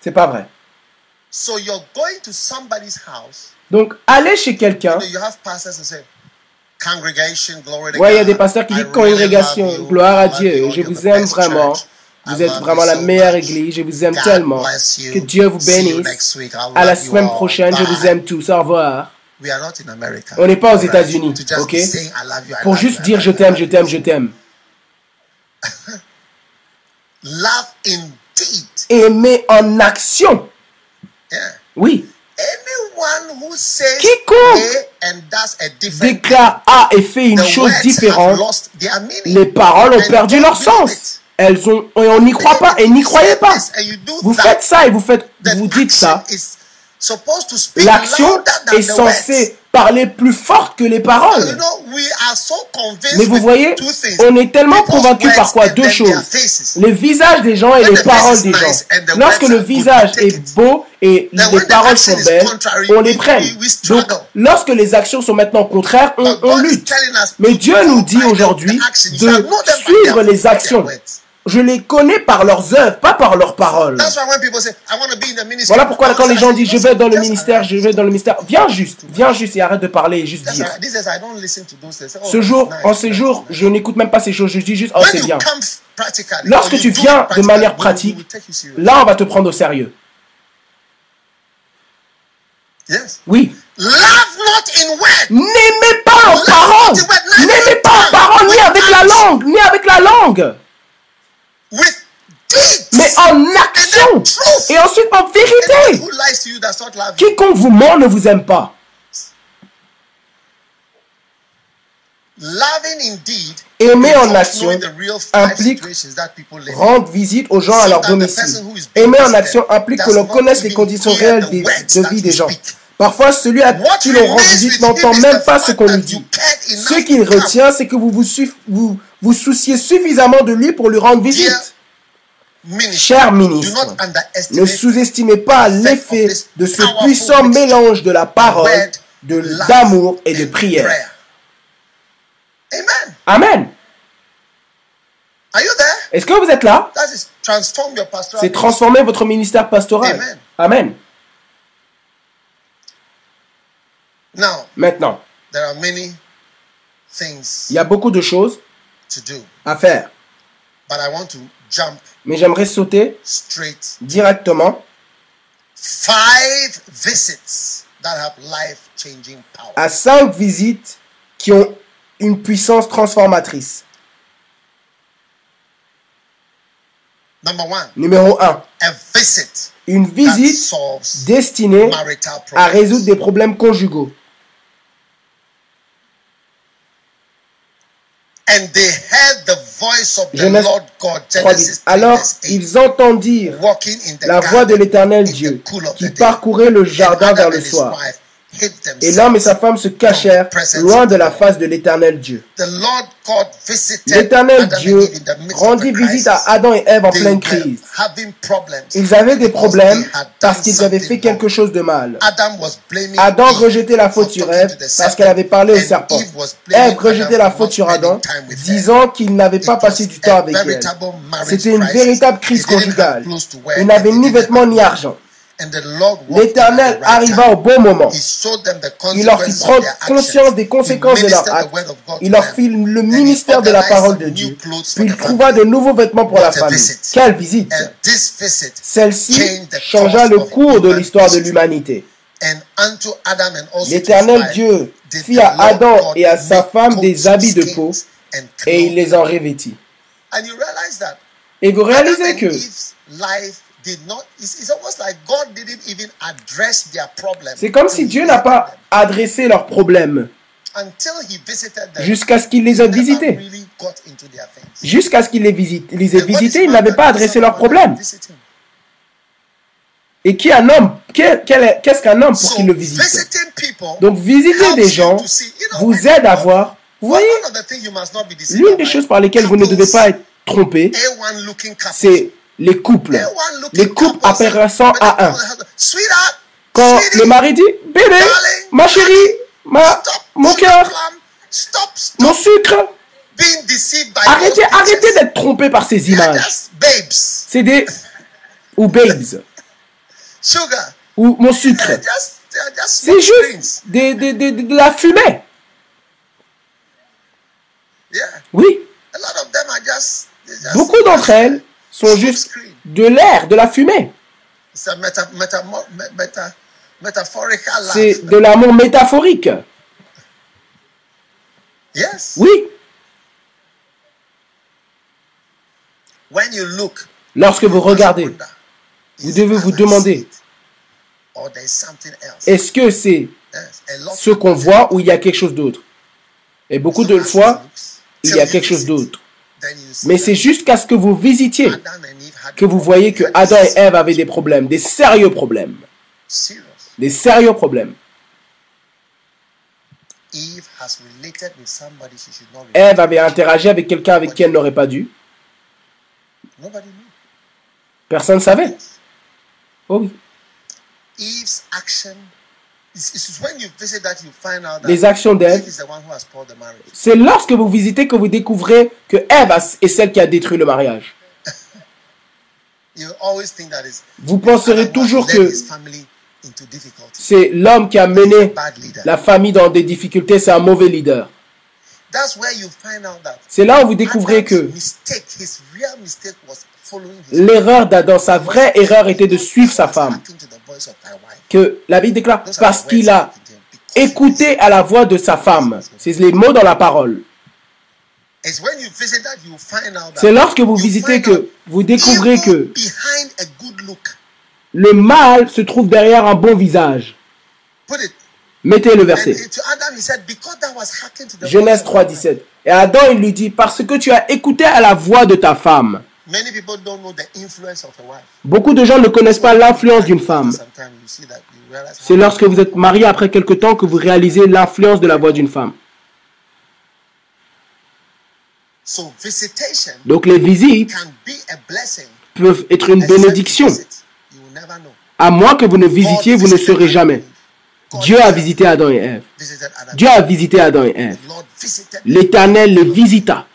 C'est pas vrai. Donc, allez chez quelqu'un. Oui, il y a des pasteurs qui disent congrégation, gloire à Dieu, je vous aime vraiment. Vous êtes vraiment la meilleure église, je vous aime tellement. Que Dieu vous bénisse. À la semaine prochaine, je vous aime tous. Au revoir. On n'est pas aux États-Unis, ok? Pour juste dire je t'aime, je t'aime, je t'aime. Aimer en action. Oui. Quiconque déclare A et fait une chose différente, les paroles ont perdu leur sens. Elles ont, et on n'y croit pas, et n'y croyez pas. Vous faites ça et vous faites, vous dites ça. L'action est censée parler plus fort que les paroles. Mais vous voyez, on est tellement convaincu par quoi? Deux choses. Les visages des gens et les paroles des gens. Lorsque le visage est beau et les paroles sont belles, on les prenne. Donc, lorsque les actions sont maintenant contraires, on, on lutte. Mais Dieu nous dit aujourd'hui de suivre les actions. Je les connais par leurs œuvres, pas par leurs paroles. Voilà pourquoi quand les gens disent je vais dans le ministère, je vais dans le ministère, viens juste, viens juste et arrête de parler et juste dire. Ce jour, en ces jours, je n'écoute même pas ces choses, je dis juste oh c'est bien. Lorsque tu viens de manière pratique, là on va te prendre au sérieux. Oui. N'aimez pas en parole. N'aimez pas en parole ni avec la langue, ni avec la langue mais en action et ensuite en vérité. Quiconque vous ment ne vous aime pas. Aimer en action implique rendre visite aux gens à leur domicile. Aimer en action implique que l'on connaisse les conditions réelles de vie des gens. Parfois, celui à qui l'on rend visite n'entend même pas ce qu'on lui dit. Ce qu'il retient, c'est que vous vous, vous vous souciez suffisamment de lui pour lui rendre visite. Cher ministre, ne sous-estimez pas l'effet de ce puissant mélange de la parole, de l'amour et de prière. Amen. Est-ce que vous êtes là? C'est transformer votre ministère pastoral. Amen. Maintenant, il y a beaucoup de choses à faire. Mais j'aimerais sauter directement à cinq visites qui ont une puissance transformatrice. Numéro 1. Une visite destinée à résoudre des problèmes conjugaux. Genèse 3, Alors ils entendirent la voix de l'éternel Dieu qui parcourait le jardin vers le soir. Et l'homme et sa femme se cachèrent loin de la face de l'éternel Dieu. L'éternel Dieu rendit visite à Adam et Ève en pleine crise. Ils avaient des problèmes parce qu'ils avaient fait quelque chose de mal. Adam rejetait la faute sur Ève parce qu'elle avait parlé au serpent. Ève rejetait la faute sur Adam, disant qu'il n'avait pas passé du temps avec elle. C'était une véritable crise conjugale. Ils n'avaient ni vêtements ni argent. L'Éternel arriva au bon moment. Il leur fit prendre conscience des conséquences de leur acte. Il leur fit le ministère de la parole de Dieu. Puis il trouva de nouveaux vêtements pour la famille. Quelle visite Celle-ci changea le cours de l'histoire de l'humanité. L'Éternel Dieu fit à Adam et à sa femme des habits de peau et il les en revêtit. Et vous réalisez que c'est comme si Dieu n'a pas adressé leurs problèmes. Jusqu'à ce qu'il les ait visités. Jusqu'à ce qu'il les, visite, les ait visités, il n'avait pas adressé leurs problèmes. Et qui est un homme Qu'est-ce qu'un homme pour qu'il le visite? Donc visiter des gens vous aide à voir. Vous voyez, l'une des choses par lesquelles vous ne devez pas être trompé, c'est les couples. Les couples apparaissant à un. Quand le mari dit, bébé, ma chérie, ma, mon cœur, mon sucre, arrêtez, arrêtez d'être trompé par ces images. C'est des, ou babes, ou mon sucre. C'est juste des, des, de la fumée. Oui. Beaucoup d'entre elles sont juste de l'air, de la fumée. C'est de l'amour métaphorique. Oui. Lorsque vous regardez, vous devez vous demander, Est-ce que c'est ce qu'on voit ou il y a quelque chose d'autre? Et beaucoup de fois, il y a quelque chose d'autre. Mais c'est jusqu'à ce que vous visitiez que vous voyez que Adam et Ève avaient des problèmes, des sérieux problèmes. Des sérieux problèmes. Ève avait interagi avec quelqu'un avec qui elle n'aurait pas dû. Personne ne savait. Oh oui. Les actions d'Ève, c'est lorsque vous visitez que vous découvrez que Ève est celle qui a détruit le mariage. Vous penserez toujours que c'est l'homme qui a mené la famille dans des difficultés, c'est un mauvais leader. C'est là où vous découvrez que l'erreur d'Adam, sa vraie erreur était de suivre sa femme. Que la Bible déclare parce qu'il a écouté à la voix de sa femme. C'est les mots dans la parole. C'est lorsque vous visitez que vous découvrez que le mal se trouve derrière un bon visage. Mettez le verset. Genèse 3, 17. Et Adam, il lui dit, parce que tu as écouté à la voix de ta femme. Beaucoup de gens ne connaissent pas l'influence d'une femme. C'est lorsque vous êtes marié après quelque temps que vous réalisez l'influence de la voix d'une femme. Donc les visites peuvent être une bénédiction. À moins que vous ne visitiez, vous ne saurez jamais. Dieu a visité Adam et Ève. Dieu a visité Adam et Ève. L'Éternel les visita.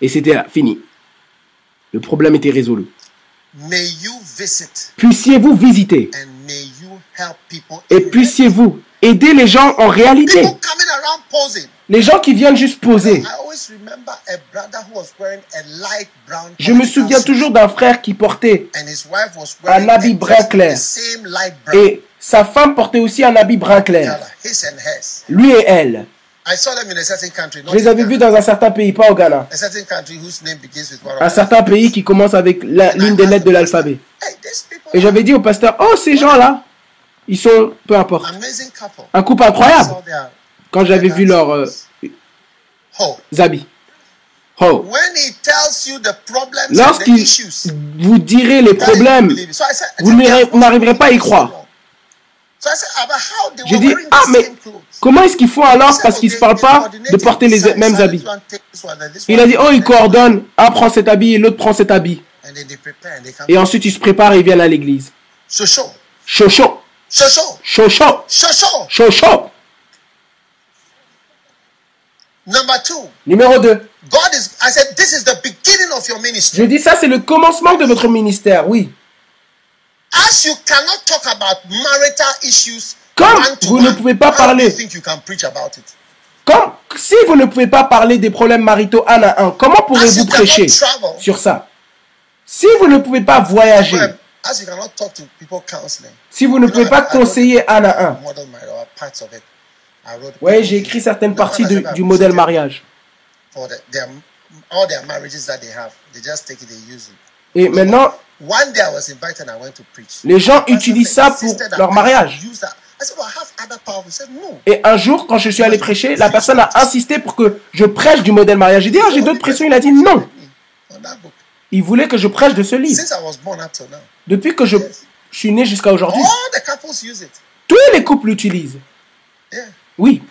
Et c'était fini. Le problème était résolu. Puissiez-vous visiter et puissiez-vous aider les gens en réalité. Les gens qui viennent juste poser. Je me souviens toujours d'un frère qui portait un habit brun clair. Et sa femme portait aussi un habit brun clair. Lui et elle. Je les avais vus dans un certain pays, pas au Ghana. Un certain pays qui commence avec l'une des lettres de l'alphabet. Et j'avais dit au pasteur, oh ces gens-là, ils sont, peu importe, un couple incroyable. Quand j'avais vu leurs euh, habits. Lorsqu'il vous dirait les problèmes, vous n'arriverez pas à y croire. J'ai dit, ah mais comment est-ce qu'ils font alors parce qu'ils ne se parlent pas de porter les mêmes habits? Il a dit, oh, ils coordonnent, un prend cet habit et l'autre prend cet habit. Et ensuite ils se préparent et viennent à l'église. Chocho. Chocho. Chocho. Chocho. Numéro 2. Je dis ça c'est le commencement de votre ministère, oui. Comme vous ne pouvez pas parler, comme si vous ne pouvez pas parler des problèmes maritaux un à un, comment pourrez-vous prêcher sur ça? Si vous ne pouvez pas voyager, si vous ne pouvez pas conseiller un à un, oui, j'ai écrit certaines parties du modèle mariage. Et maintenant, les gens utilisent ça pour leur mariage. Et un jour, quand je suis allé prêcher, la personne a insisté pour que je prêche du modèle mariage. J'ai dit, ah, j'ai d'autres pressions. Il a dit non. Il voulait que je prêche de ce livre. Depuis que je, suis né jusqu'à aujourd'hui, tous les couples l'utilisent. Oui.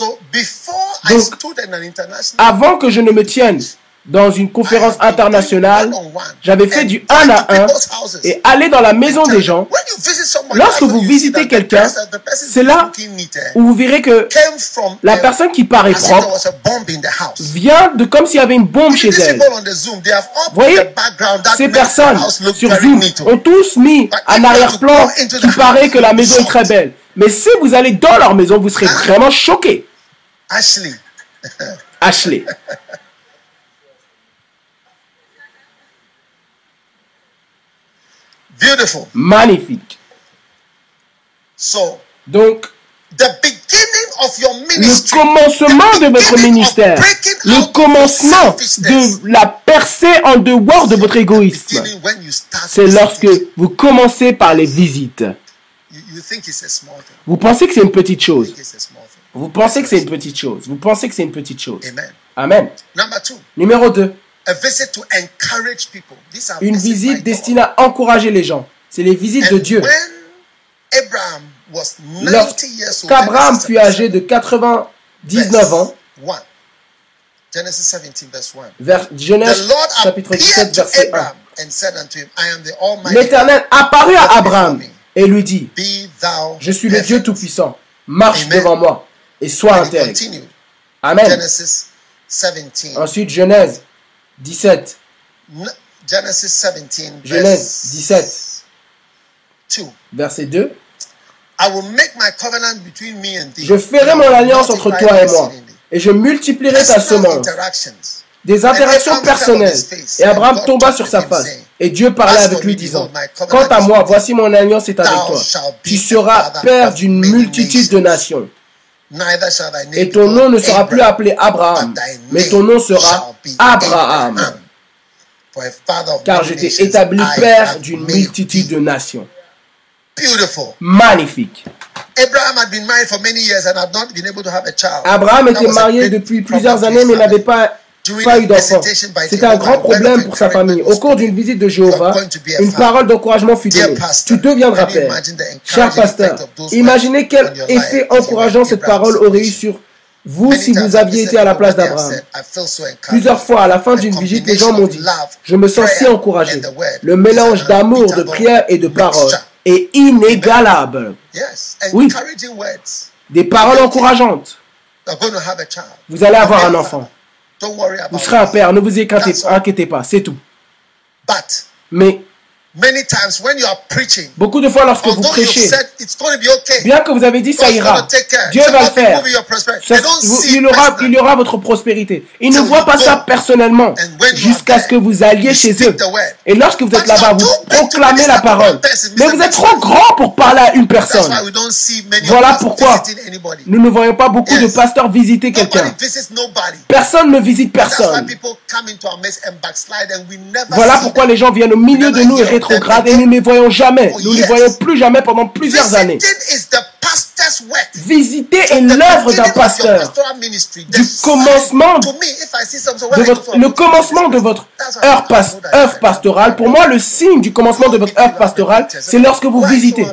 Donc, avant que je ne me tienne dans une conférence internationale, j'avais fait du 1 à 1 et aller dans la maison des gens. Lorsque vous visitez quelqu'un, c'est là où vous verrez que la personne qui paraît propre vient de comme s'il y avait une bombe chez elle. Vous voyez, ces personnes sur Zoom ont tous mis un arrière-plan qui paraît que la maison est très belle. Mais si vous allez dans leur maison, vous serez vraiment choqué. Ashley. Ashley. Beautiful. Magnifique. So, Donc, the beginning le commencement de votre ministère, le commencement de la percée en dehors de votre égoïsme, c'est lorsque vous commencez par les visites. Vous pensez que c'est une petite chose. Vous pensez que c'est une petite chose. Vous pensez que c'est une petite chose. Amen. Numéro 2. Une visite destinée à encourager les gens. C'est les visites de Dieu. Lorsqu'Abraham fut âgé de 99 ans, vers Genèse chapitre 17, verset 1, l'Éternel apparut à Abraham et lui dit, Je suis le Dieu Tout-Puissant, marche devant moi et sois intègre. Amen. Ensuite, Genèse 17. Genèse 17. Verset 2. Je ferai mon alliance entre toi et moi, et je multiplierai ta semence. Des interactions personnelles. Et Abraham tomba sur sa face. Et Dieu parlait avec lui disant, Quant à moi, voici mon alliance est avec toi. Tu seras père d'une multitude de nations. Et ton nom ne sera plus appelé Abraham, mais ton nom sera Abraham. Car je t'ai établi père d'une multitude de nations. Magnifique. Abraham était marié depuis plusieurs années mais n'avait pas pas eu d'enfant. C'était un grand problème pour sa famille. Au cours d'une visite de Jéhovah, une parole d'encouragement fut donnée. Tu deviendras père. Cher pasteur, imaginez quel effet encourageant cette parole aurait eu sur vous si vous aviez été à la place d'Abraham. Plusieurs fois à la fin d'une visite, les gens m'ont dit, je me sens si encouragé. Le mélange d'amour, de prière et de parole est inégalable. Oui, des paroles encourageantes. Vous allez avoir un enfant. Vous serez un père, ne vous inquiétez pas, c'est tout. Mais Beaucoup de fois lorsque vous prêchez, bien que vous avez dit ça ira, Dieu va le faire. il, aura, il y aura votre prospérité. Il ne voit pas ça personnellement jusqu'à ce que vous alliez chez eux. Et lorsque vous êtes là-bas, vous proclamez la parole. Mais vous êtes trop grand pour parler à une personne. Voilà pourquoi nous ne voyons pas beaucoup de pasteurs visiter quelqu'un. Personne ne visite personne. Voilà pourquoi les gens viennent au milieu de nous et et nous ne les voyons jamais. Nous ne les voyons plus jamais pendant plusieurs années. Visiter est l'œuvre d'un pasteur. Du commencement de votre, le commencement de votre heure, œuvre pastorale, pour moi, le signe du commencement de votre œuvre pastorale, c'est lorsque vous visitez.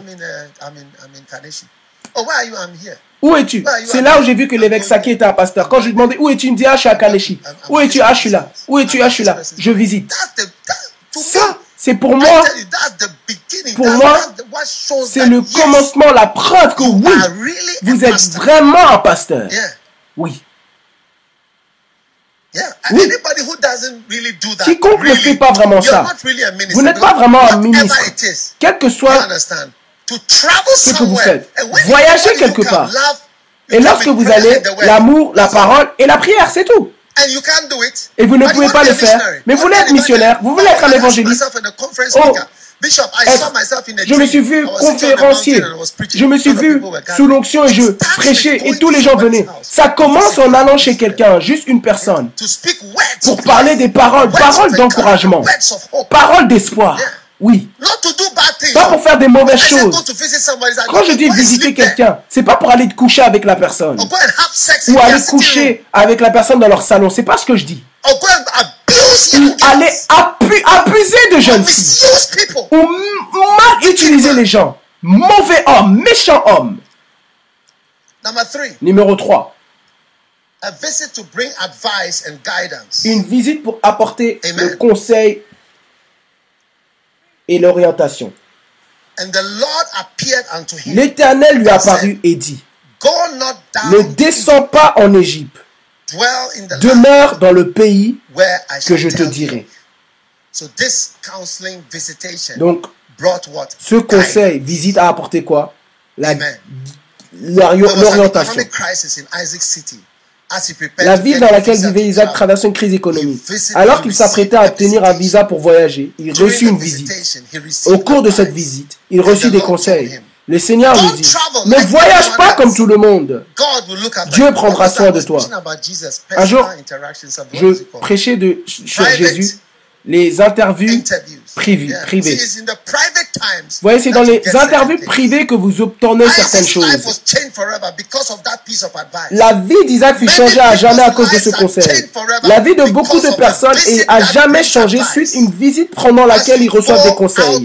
Où es-tu? C'est là où j'ai vu que l'évêque Saki était un pasteur. Quand je lui demandais où es-tu, il me dit Ah, je suis à Kaneshi. Où es-tu? Ah, je suis là. Où es-tu? Ah, je suis là. Je visite. Ça, c'est pour moi, pour moi, c'est le commencement, la preuve que oui, vous êtes vraiment un pasteur. Oui. Oui. Quiconque ne fait pas vraiment ça, vous n'êtes pas vraiment un ministre. Quel que soit ce que vous faites, voyagez quelque part. Et lorsque vous allez, l'amour, la parole et la prière, c'est tout. Et vous ne pouvez pas le faire. Mais vous voulez être missionnaire, vous voulez être un évangéliste. Oh, je me suis vu conférencier. Je me suis vu sous l'onction et je prêchais et tous les gens venaient. Ça commence en allant chez quelqu'un, juste une personne, pour parler des paroles, paroles d'encouragement, paroles d'espoir. Oui. Pas pour faire des mauvaises choses. Quand je dis visiter quelqu'un, c'est pas pour aller te coucher avec la personne. Ou aller coucher avec la personne dans leur salon. C'est pas ce que je dis. Ou aller abuser de jeunes filles. Ou mal utiliser les gens. Mauvais homme, méchant homme. Numéro 3. Une visite pour apporter le conseil et l'orientation. L'Éternel lui apparut et dit, ne descends pas en Égypte, demeure dans le pays que je te dirai. Donc, ce conseil, visite a apporté quoi? L'orientation. La ville dans laquelle vivait Isaac traversait une crise économique. Alors qu'il s'apprêtait à obtenir un visa pour voyager, il reçut une visite. Au cours de cette visite, il reçut des conseils. Le Seigneur lui dit, ne voyage pas comme tout le monde. Dieu prendra soin de toi. Un jour, je prêchais de, sur Jésus les interviews privées. Vous voyez, c'est dans les interviews privées que vous obtenez certaines choses. La vie d'Isaac fut changée à jamais à cause de ce conseil. La vie de beaucoup de personnes a jamais changé suite à une visite pendant laquelle ils reçoivent des conseils.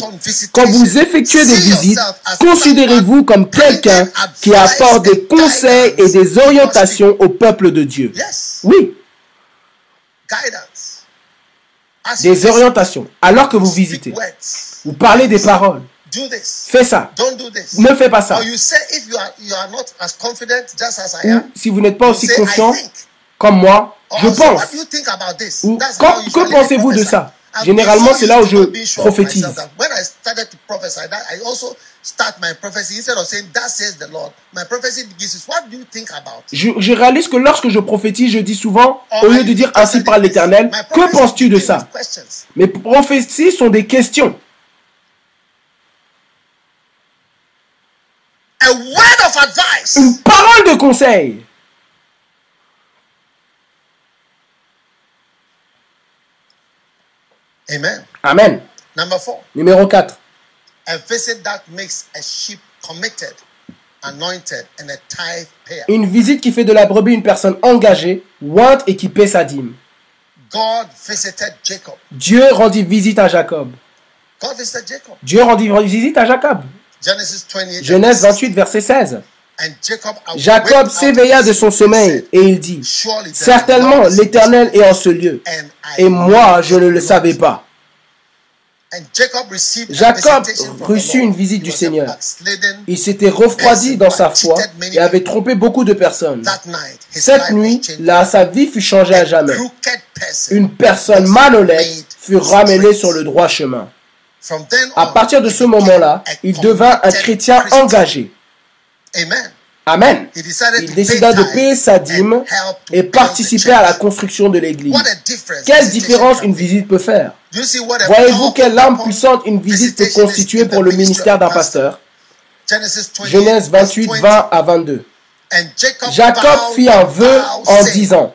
Quand vous effectuez des visites, considérez-vous comme quelqu'un qui apporte des conseils et des orientations au peuple de Dieu. Oui des orientations alors que vous visitez. Vous parlez des paroles. Fais ça. Ne fais pas ça. Ou si vous n'êtes pas aussi confiant comme moi, je pense. Ou, que pensez-vous de ça Généralement, c'est là où je prophétise. Je, réalise que lorsque je prophétise, je dis souvent, au lieu de dire ainsi par l'Éternel, que penses-tu de ça? Mes prophéties sont des questions. Une parole de conseil. Amen. Amen. Number four. Numéro 4. A visit that makes a sheep committed, anointed and a tithe payer. Une visite qui fait de la brebis une personne engagée, ointe et qui paie sa dîme. God visited Jacob. Dieu rendit visite à Jacob. God visited Jacob. Dieu rendit visite à Jacob. Genesis 28, Genèse 28, verset 16. Jacob s'éveilla de son sommeil et il dit, Certainement l'Éternel est en ce lieu, et moi je ne le savais pas. Jacob reçut une visite du Seigneur. Il s'était refroidi dans sa foi et avait trompé beaucoup de personnes. Cette nuit, là, sa vie fut changée à jamais. Une personne malhonnête fut ramenée sur le droit chemin. À partir de ce moment-là, il devint un chrétien engagé. Amen. Il décida de payer sa dîme et participer à la construction de l'église. Quelle différence une visite peut faire. Voyez-vous quelle âme puissante une visite peut constituer pour le ministère d'un pasteur? Genèse 28, 20 à 22. Jacob fit un vœu en disant,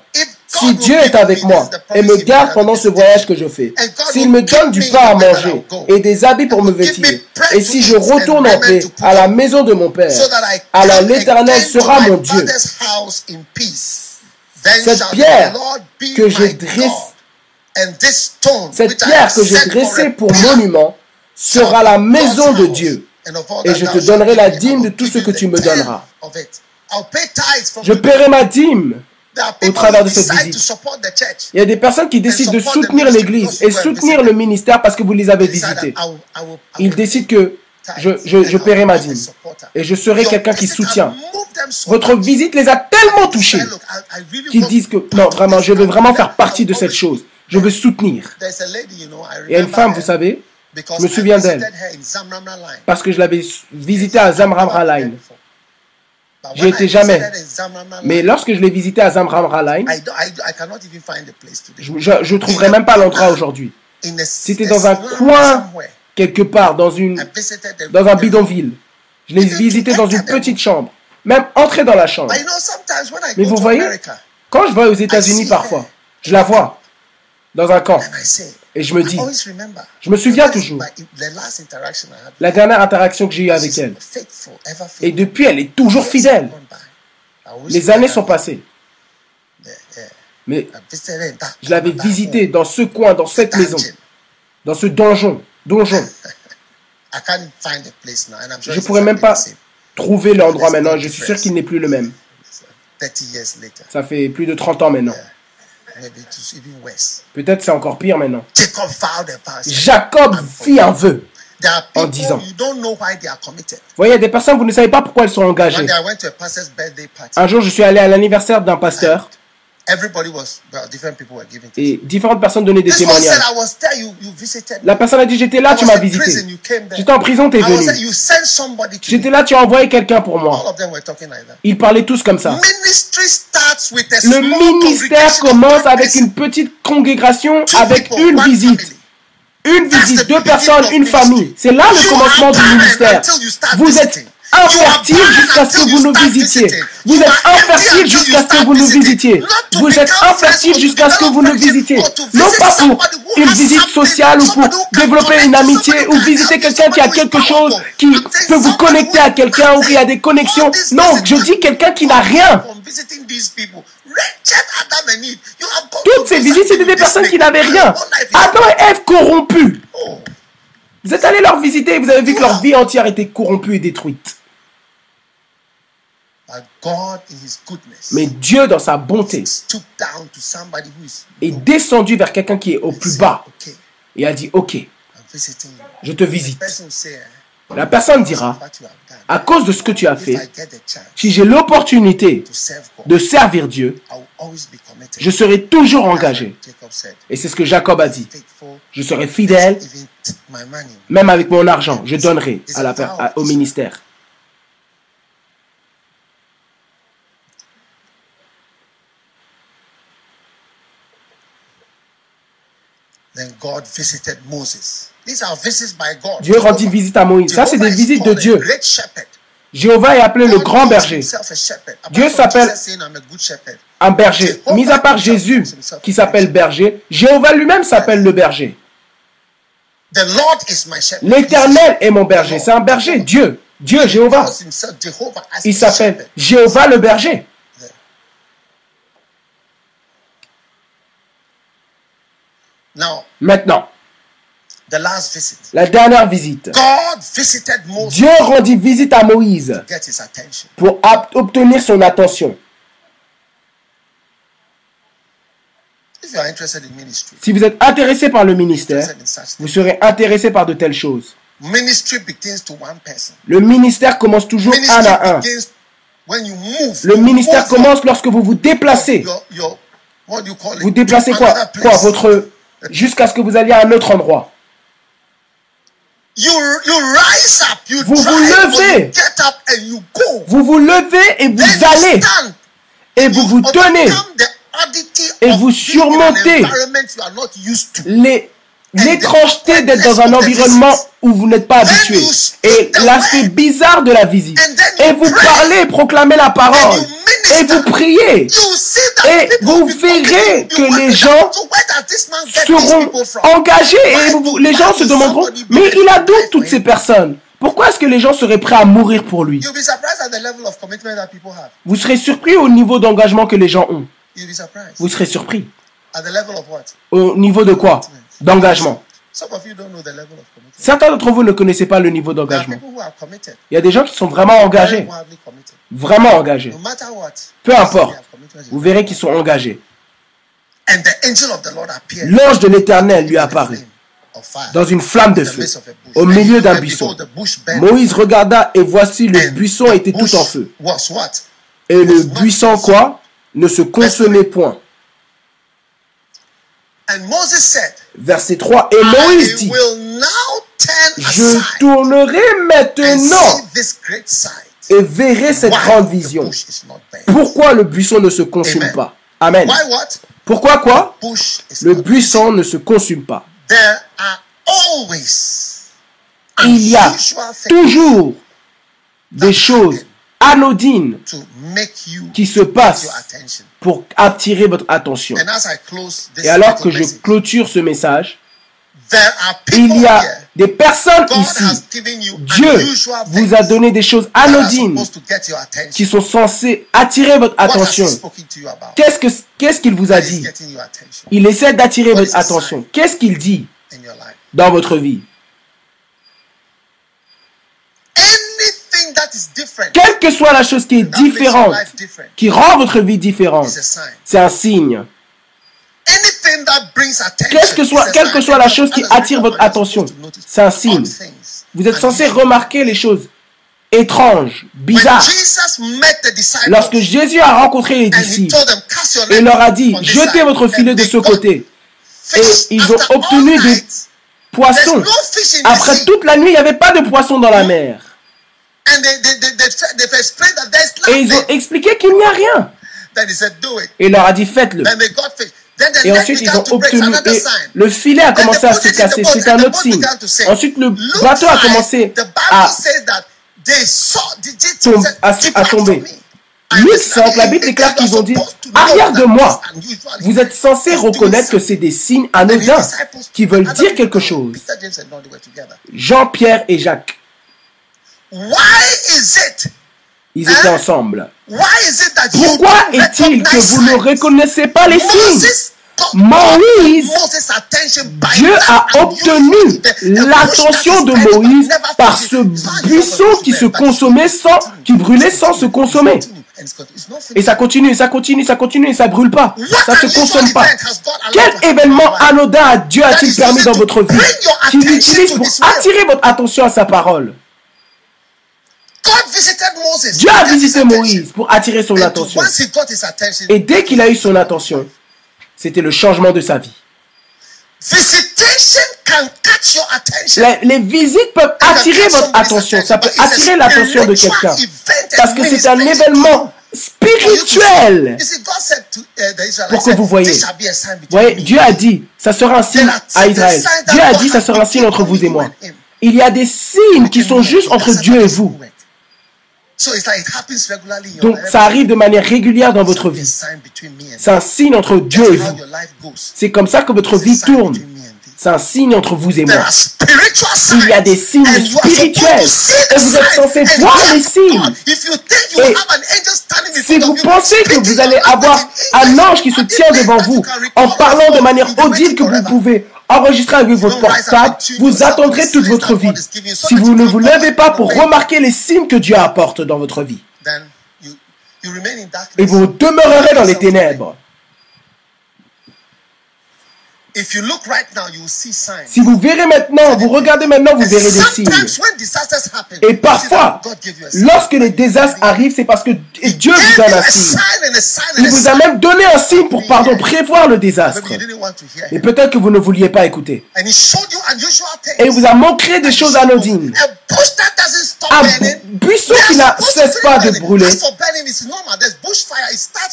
si Dieu est avec moi et me garde pendant ce voyage que je fais, s'il me donne du pain à manger et des habits pour me vêtir, et si je retourne en paix à la maison de mon Père, alors l'Éternel sera mon Dieu. Cette pierre que j'ai dressée, cette pierre que j'ai dressée pour monument sera la maison de Dieu. Et je te donnerai la dîme de tout ce que tu me donneras. Je paierai ma dîme au travers de cette visite. Il y a des personnes qui décident de soutenir l'Église et soutenir le ministère parce que vous les avez visités. Ils décident que je, je, je paierai ma dîme et je serai quelqu'un qui soutient. Votre visite les a tellement touchés qu'ils disent que non, vraiment, je veux vraiment faire partie de cette chose. Je veux soutenir. Il y a une femme, vous savez, je me souviens d'elle parce que je l'avais visitée à Zamramra Line. J'y étais jamais. Mais lorsque je l'ai visité à Zamram Line, je ne trouverai même pas l'endroit aujourd'hui. C'était dans un coin, quelque part, dans, une, dans un bidonville. Je l'ai visité dans une petite chambre. Même entrer dans la chambre. Mais vous voyez, quand je vais aux États-Unis parfois, je la vois dans un camp. Et je me dis, je me souviens toujours la dernière interaction que j'ai eue avec elle. Et depuis, elle est toujours fidèle. Les années sont passées. Mais je l'avais visitée dans ce coin, dans cette maison, dans ce donjon. donjon. Je ne pourrais même pas trouver l'endroit maintenant. Je suis sûr qu'il n'est plus le même. Ça fait plus de 30 ans maintenant. Peut-être c'est encore pire maintenant. Jacob fit un vœu en disant. Vous voyez, des personnes, vous ne savez pas pourquoi elles sont engagées. Un jour, je suis allé à l'anniversaire d'un pasteur et différentes personnes donnaient des témoignages. La personne a dit J'étais là, tu m'as visité. J'étais en prison, tu es venu. J'étais là, tu as envoyé quelqu'un pour moi. Ils parlaient tous comme ça. Le ministère commence avec une petite congrégation, avec une visite. Une visite, deux personnes, une famille. C'est là le commencement du ministère. Vous êtes infertile jusqu'à ce que vous nous visitiez. Vous êtes infertile jusqu'à ce que vous nous visitiez. Vous êtes infertile jusqu'à ce que vous nous visitiez. Non pas pour une visite sociale ou pour développer une amitié ou visiter quelqu'un qui a quelque chose qui peut vous connecter à quelqu'un ou qui a des connexions. Non, je dis quelqu'un qui n'a rien. Toutes ces visites, c'était des personnes qui n'avaient rien. Adam et Ève corrompus. Oh. Vous êtes allé leur visiter et vous avez vu que leur vie entière était corrompue et détruite. Mais Dieu, dans sa bonté, est descendu vers quelqu'un qui est au plus bas et a dit, OK, je te visite. La personne dira, à cause de ce que tu as fait, si j'ai l'opportunité de servir Dieu, je serai toujours engagé. Et c'est ce que Jacob a dit. Je serai fidèle, même avec mon argent, je donnerai à la, au ministère. Dieu rendit visite à Moïse. Ça, c'est des visites de Dieu. Jéhovah est appelé le grand berger. Dieu s'appelle un berger. Mis à part Jésus qui s'appelle berger, Jéhovah lui-même s'appelle le berger. L'éternel est mon berger. C'est un berger, Dieu. Dieu, Jéhovah. Il s'appelle Jéhovah le berger. Maintenant, la dernière visite. Dieu rendit visite à Moïse pour obtenir son attention. Si vous êtes intéressé par le ministère, vous serez intéressé par de telles choses. Le ministère commence toujours un à un. Le ministère commence lorsque vous vous déplacez. Vous déplacez quoi? Quoi? Votre jusqu'à ce que vous alliez à un autre endroit. vous vous levez. Vous vous levez et vous allez. Et vous vous tenez. Et vous surmontez l'étrangeté d'être dans un environnement où vous n'êtes pas habitué. et l'aspect bizarre de la visite. Et vous parlez, proclamez la parole. et vous priez. et vous verrez que les gens seront engagés et les gens se demanderont, mais il a d'où toutes ces personnes. Pourquoi est-ce que les gens seraient prêts à mourir pour lui? Vous serez surpris au niveau d'engagement que les gens ont. Vous serez surpris. Au niveau de quoi? D'engagement. Certains d'entre vous ne connaissez pas le niveau d'engagement. Il y a des gens qui sont vraiment engagés. Vraiment engagés. Peu importe. Vous verrez qu'ils sont engagés. L'ange de l'Éternel lui apparut dans une flamme de feu au milieu d'un buisson. Moïse regarda et voici le buisson était tout en feu. Et le buisson quoi? Ne se consumait point. Verset 3. Et Moïse dit, je tournerai maintenant et verrai cette grande vision. Pourquoi le buisson ne se consume pas? Amen. Pourquoi quoi? Le buisson ne se consume pas. Il y a toujours des choses anodines qui se passent pour attirer votre attention. Et alors que je clôture ce message, il y a des personnes ici. Dieu vous a donné des choses anodines qui sont censées attirer votre attention. Qu'est-ce qu'il ce qu'il vous a dit? Il essaie d'attirer votre attention. Qu'est-ce qu'il dit dans votre vie? Quelle que soit la chose qui est différente, qui rend votre vie différente, c'est un signe. Qu'est-ce que soit, quelle que soit la chose qui attire votre attention, c'est un signe. Vous êtes censé remarquer les choses étranges, bizarres. Lorsque Jésus a rencontré les disciples et leur a dit, jetez votre filet de ce côté. Et ils ont obtenu des poissons. Après toute la nuit, il n'y avait pas de poissons dans la mer. Et ils ont expliqué qu'il n'y a rien. Et il leur a dit faites-le. Et ensuite, ils ont obtenu. le filet a commencé à se casser. C'est un autre signe. Ensuite, le bateau a commencé à tombe, a, a tombé. Luc 5, la Bible déclare qu'ils ont dit Arrière de moi. Vous êtes censé reconnaître que c'est des signes anodins qui veulent dire quelque chose. Jean-Pierre et Jacques. Ils étaient ensemble. Pourquoi est-il que vous ne reconnaissez pas les signes? Moïse, Dieu a obtenu l'attention de Moïse par ce buisson qui se consommait sans, qui brûlait sans se consommer. Et ça continue, ça continue, ça continue, et ça brûle pas. Ça se consomme pas. Quel événement anodin Dieu a-t-il permis dans votre vie? qu'il utilise pour attirer votre attention à sa parole Dieu a visité Moïse pour attirer son attention. Et dès qu'il a eu son attention, c'était le changement de sa vie. Les, visites peuvent attirer votre attention. Ça peut attirer l'attention de quelqu'un. Parce que c'est un événement spirituel pour que vous voyez. voyez. Dieu a dit, ça sera un signe à Israël. Dieu a dit, ça sera un signe entre vous et moi. Il y a des signes qui sont juste entre Dieu et vous. Donc ça arrive de manière régulière dans votre vie. C'est un signe entre Dieu et vous. C'est comme ça que votre vie tourne. C'est un signe entre vous et moi. Il y a des signes spirituels. Et vous êtes censé voir les signes. Et si vous pensez que vous allez avoir un ange qui se tient devant vous en parlant de manière audible que vous pouvez enregistrer avec votre portable, vous attendrez toute votre vie. Si vous ne vous levez pas pour remarquer les signes que Dieu apporte dans votre vie, et vous demeurerez dans les ténèbres. Si vous verrez maintenant, vous regardez maintenant, vous verrez des signes. Et parfois, lorsque les désastres arrivent, c'est parce que Dieu vous donne un signe. Il vous a même donné un signe pour, pardon, prévoir le désastre. Et peut-être que vous ne vouliez pas écouter. Et il vous a montré des choses anodines. Un buisson qui ne cesse pas de brûler.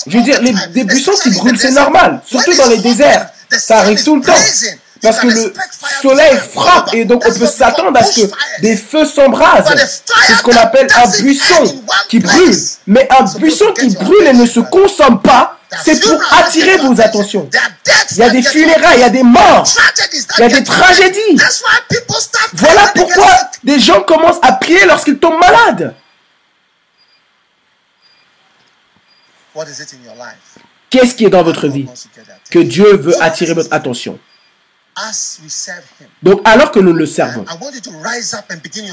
Je veux dire, les, des buissons qui brûlent, c'est normal, surtout dans les déserts. Ça arrive tout le temps. Parce que le soleil frappe et donc on peut s'attendre à ce que des feux s'embrasent. C'est ce qu'on appelle un buisson qui brûle. Mais un buisson qui brûle et ne se consomme pas, c'est pour attirer vos attentions. Il y a des funérailles, il y a des morts, il y a des tragédies. Voilà pourquoi des gens commencent à prier lorsqu'ils tombent malades. Qu'est-ce qui est dans votre vie que Dieu veut attirer votre attention? Donc, alors que nous le servons,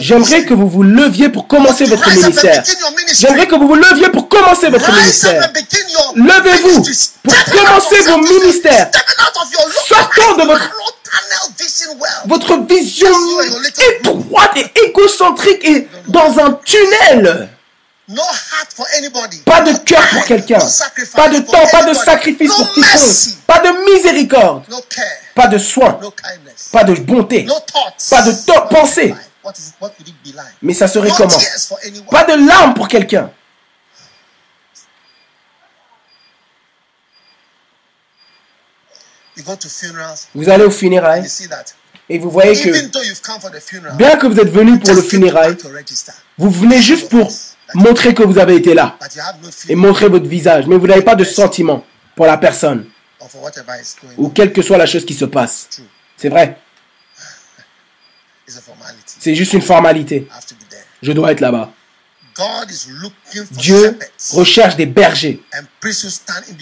j'aimerais que vous vous leviez pour commencer votre ministère. J'aimerais que vous vous leviez pour commencer votre ministère. Levez-vous pour commencer vos ministères. Sortons de votre, votre vision étroite et égocentrique et dans un tunnel. Pas de cœur pour quelqu'un. Pas de temps, pas de sacrifice pour quiconque. Pas de miséricorde. Pas de soin. Pas de bonté. Pas de pensée. Mais ça serait comment? Pas de larmes pour quelqu'un. Vous allez au funérailles. Et vous voyez que bien que vous êtes venu pour le funérail, vous venez juste pour montrer que vous avez été là. Et montrer votre visage, mais vous n'avez pas de sentiment pour la personne. Ou quelle que soit la chose qui se passe. C'est vrai. C'est juste une formalité. Je dois être là-bas. Dieu recherche des bergers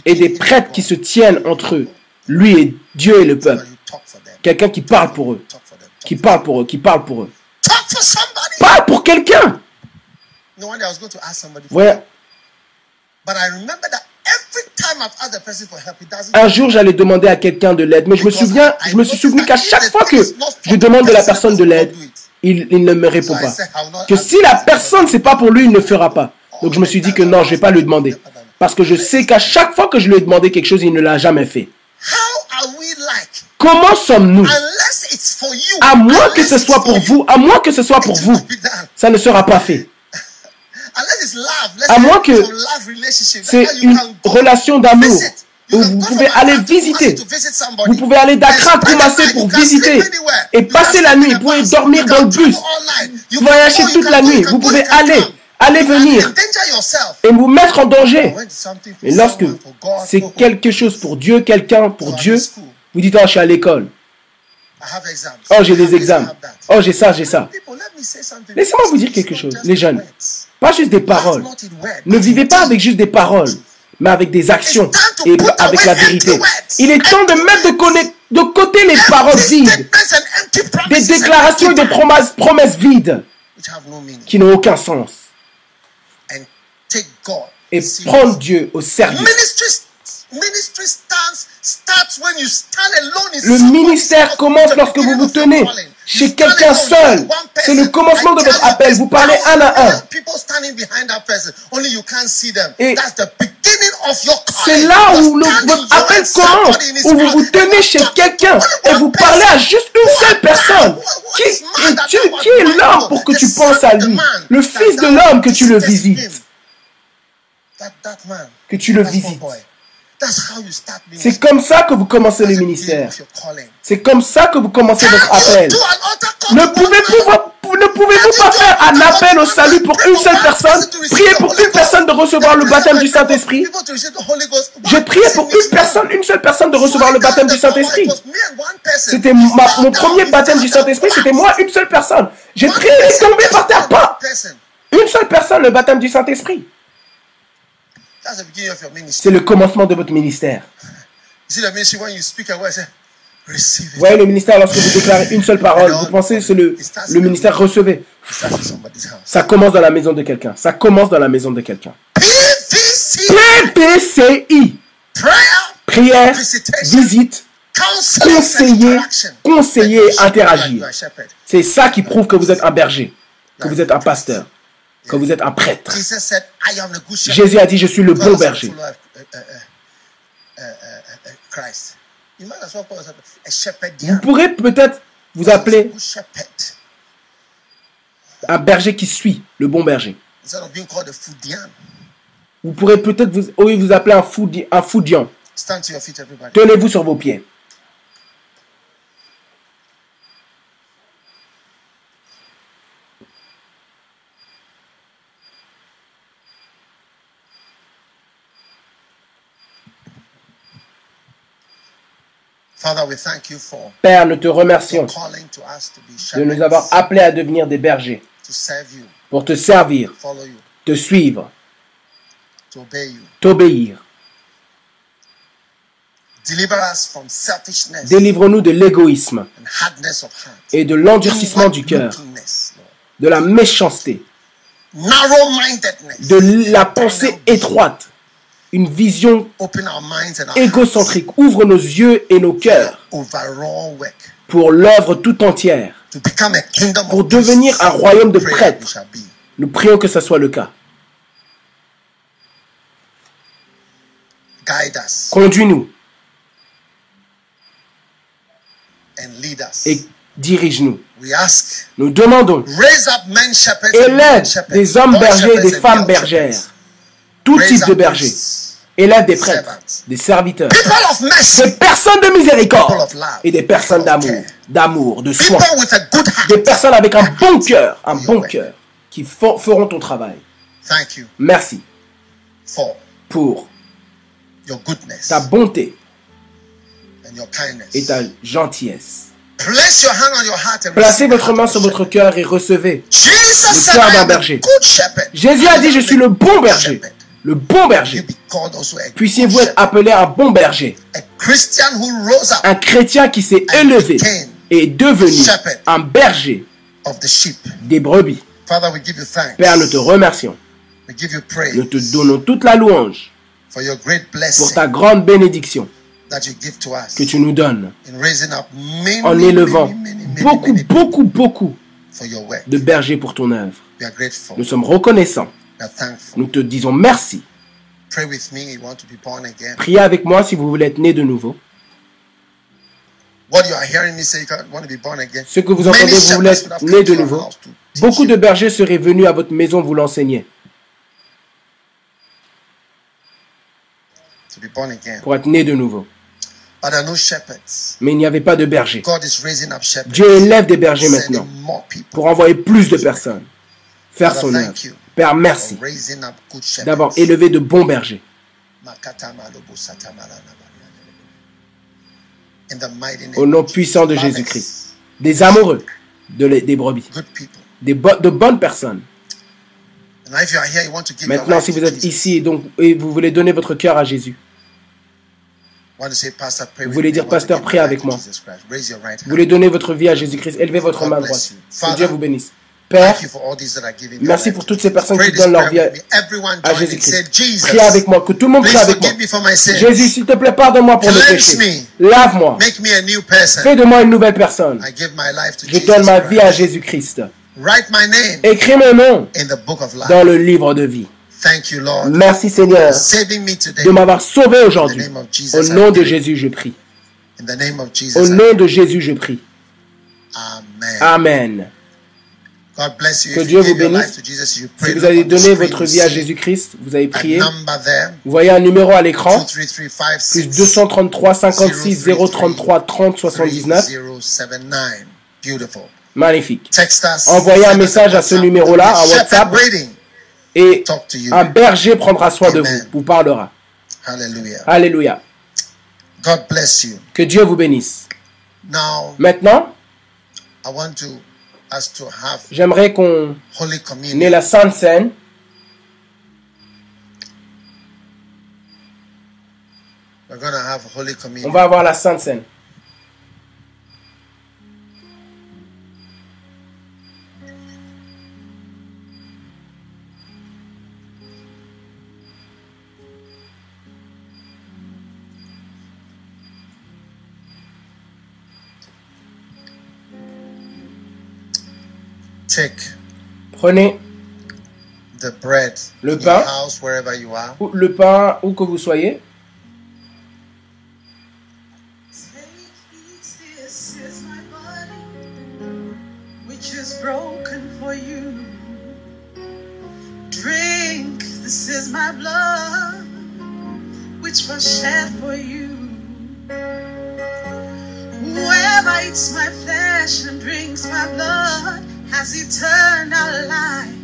et des prêtres qui se tiennent entre eux, lui et Dieu et le peuple. Quelqu'un qui parle pour eux, qui parle pour eux, qui parle pour eux. Parle pour quelqu'un. Un jour, j'allais demander à quelqu'un de l'aide, mais je me souviens, je me suis souvenu qu'à chaque fois que je demande de la personne de l'aide, il, ne me répond pas. Que si la personne, c'est pas pour lui, il ne fera pas. Donc je me suis dit que non, je vais pas lui demander. Parce que je sais qu'à chaque fois que je lui ai demandé quelque chose, il ne l'a jamais fait. Comment sommes-nous? À moins que ce soit pour vous, à moins que ce soit pour vous, ça ne sera pas fait. À moins que c'est une relation d'amour. vous pouvez aller visiter. Vous pouvez aller d'Accra à pour visiter et passer la nuit. Vous pouvez dormir dans le bus. Vous acheter toute la nuit. Vous pouvez aller, aller venir et vous mettre en danger. Et lorsque c'est quelque chose pour Dieu, quelqu'un pour Dieu, vous dites, oh, je suis à l'école. Oh, j'ai des examens. Oh, j'ai ça, j'ai ça. Laissez-moi vous dire quelque chose, les jeunes. Pas juste des paroles. Ne vivez pas avec juste des paroles, mais avec des actions et avec la vérité. Il est temps de mettre de, côté les paroles vides, des déclarations et des promesses, promesses vides qui n'ont aucun sens. Et prendre Dieu au sérieux. Le ministère commence lorsque vous vous tenez chez quelqu'un seul. C'est le commencement de votre appel. Vous parlez un à un. Et c'est là où votre appel commence, où vous vous tenez chez quelqu'un et vous parlez à juste une seule personne. Qui est-tu? Qui est l'homme pour que tu penses à lui? Le fils de l'homme que tu le visites. Que tu le visites. C'est comme ça que vous commencez le ministère. C'est comme ça que vous commencez votre appel. Ne pouvez-vous ne pouvez-vous pas faire un appel au salut pour une seule personne? Priez pour une personne de recevoir le baptême du Saint-Esprit. Je priais pour une personne, une seule personne de recevoir le baptême du Saint-Esprit. C'était mon premier baptême du Saint-Esprit, c'était moi, une seule personne. J'ai prié et tombé par terre, pas. Une seule personne, le baptême du Saint-Esprit. C'est le commencement de votre ministère. Vous voyez le ministère, lorsque vous déclarez une seule parole, vous pensez que c'est le, le ministère recevez. Ça commence dans la maison de quelqu'un. Ça commence dans la maison de quelqu'un. PPCI. Prière, visite, conseiller, conseiller, interagir. C'est ça qui prouve que vous êtes un berger, que vous êtes un pasteur que vous êtes un prêtre. Jésus a dit, je suis le bon berger. Vous pourrez peut-être vous appeler un berger qui suit, le bon berger. Vous pourrez peut-être vous, vous appeler un, un foudian. Tenez-vous sur vos pieds. Père, nous te remercions de nous avoir appelés à devenir des bergers pour te servir, te suivre, t'obéir. Délivre-nous de l'égoïsme et de l'endurcissement du cœur, de la méchanceté, de la pensée étroite une vision égocentrique. Ouvre nos yeux et nos cœurs pour l'œuvre tout entière, pour devenir un royaume de prêtres. Nous prions que ce soit le cas. Conduis-nous. Et dirige-nous. Nous demandons, élève des hommes bergers et des femmes bergères, tout type de bergers élève des prêtres, des serviteurs, des personnes de miséricorde et des personnes d'amour, d'amour, de soin, des personnes avec un bon cœur, un bon cœur, qui feront ton travail. Merci. Pour ta bonté et ta gentillesse. Placez votre main sur votre cœur et recevez le cœur d'un berger. Jésus a dit, je suis le bon berger le bon berger. Puissiez-vous être appelé un bon berger. Un chrétien qui s'est élevé et est devenu un berger des brebis. Père, nous te remercions. Nous te donnons toute la louange pour ta grande bénédiction que tu nous donnes en élevant beaucoup, beaucoup, beaucoup de bergers pour ton œuvre. Nous sommes reconnaissants nous te disons merci. Priez avec moi si vous voulez être né de nouveau. Ce que vous entendez, vous voulez être né de nouveau. Beaucoup de bergers seraient venus à votre maison vous l'enseigner. pour être né de nouveau. Mais il n'y avait pas de berger. Dieu élève des bergers maintenant pour envoyer plus de personnes faire son œuvre. Père, merci d'avoir élevé de bons bergers. Au nom puissant de Jésus-Christ. Des amoureux de des brebis. Des de bonnes personnes. Maintenant, si vous êtes ici donc, et vous voulez donner votre cœur à Jésus, vous voulez dire, pasteur, prie avec moi. Vous voulez donner votre vie à Jésus-Christ, élevez votre main droite. Que Dieu vous bénisse. Père, merci pour toutes ces personnes qui donnent leur vie à Jésus-Christ. Prie avec moi, que tout le monde prie avec moi. Jésus, s'il te plaît, pardonne-moi pour le péché. Lave-moi. Fais de moi une nouvelle personne. Je donne ma vie à Jésus-Christ. Écris mon nom dans le livre de vie. Merci Seigneur de m'avoir sauvé aujourd'hui. Au nom de Jésus, je prie. Au nom de Jésus, je prie. Amen. Que Dieu vous bénisse. Si vous avez donné votre vie à Jésus-Christ, vous avez prié. Vous voyez un numéro à l'écran. Plus 233 56 033 30 79. Magnifique. Envoyez un message à ce numéro-là, à WhatsApp. Et un berger prendra soin de vous, vous parlera. Alléluia. Que Dieu vous bénisse. Maintenant, j'aimerais qu'on ait la Sainte Seine. On va avoir la Sainte Seine. Prenez le pain, ou le pain où que vous soyez. Drink, this is my blood, which was shed for you. Whoever eats my flesh and drinks my blood has eternal life.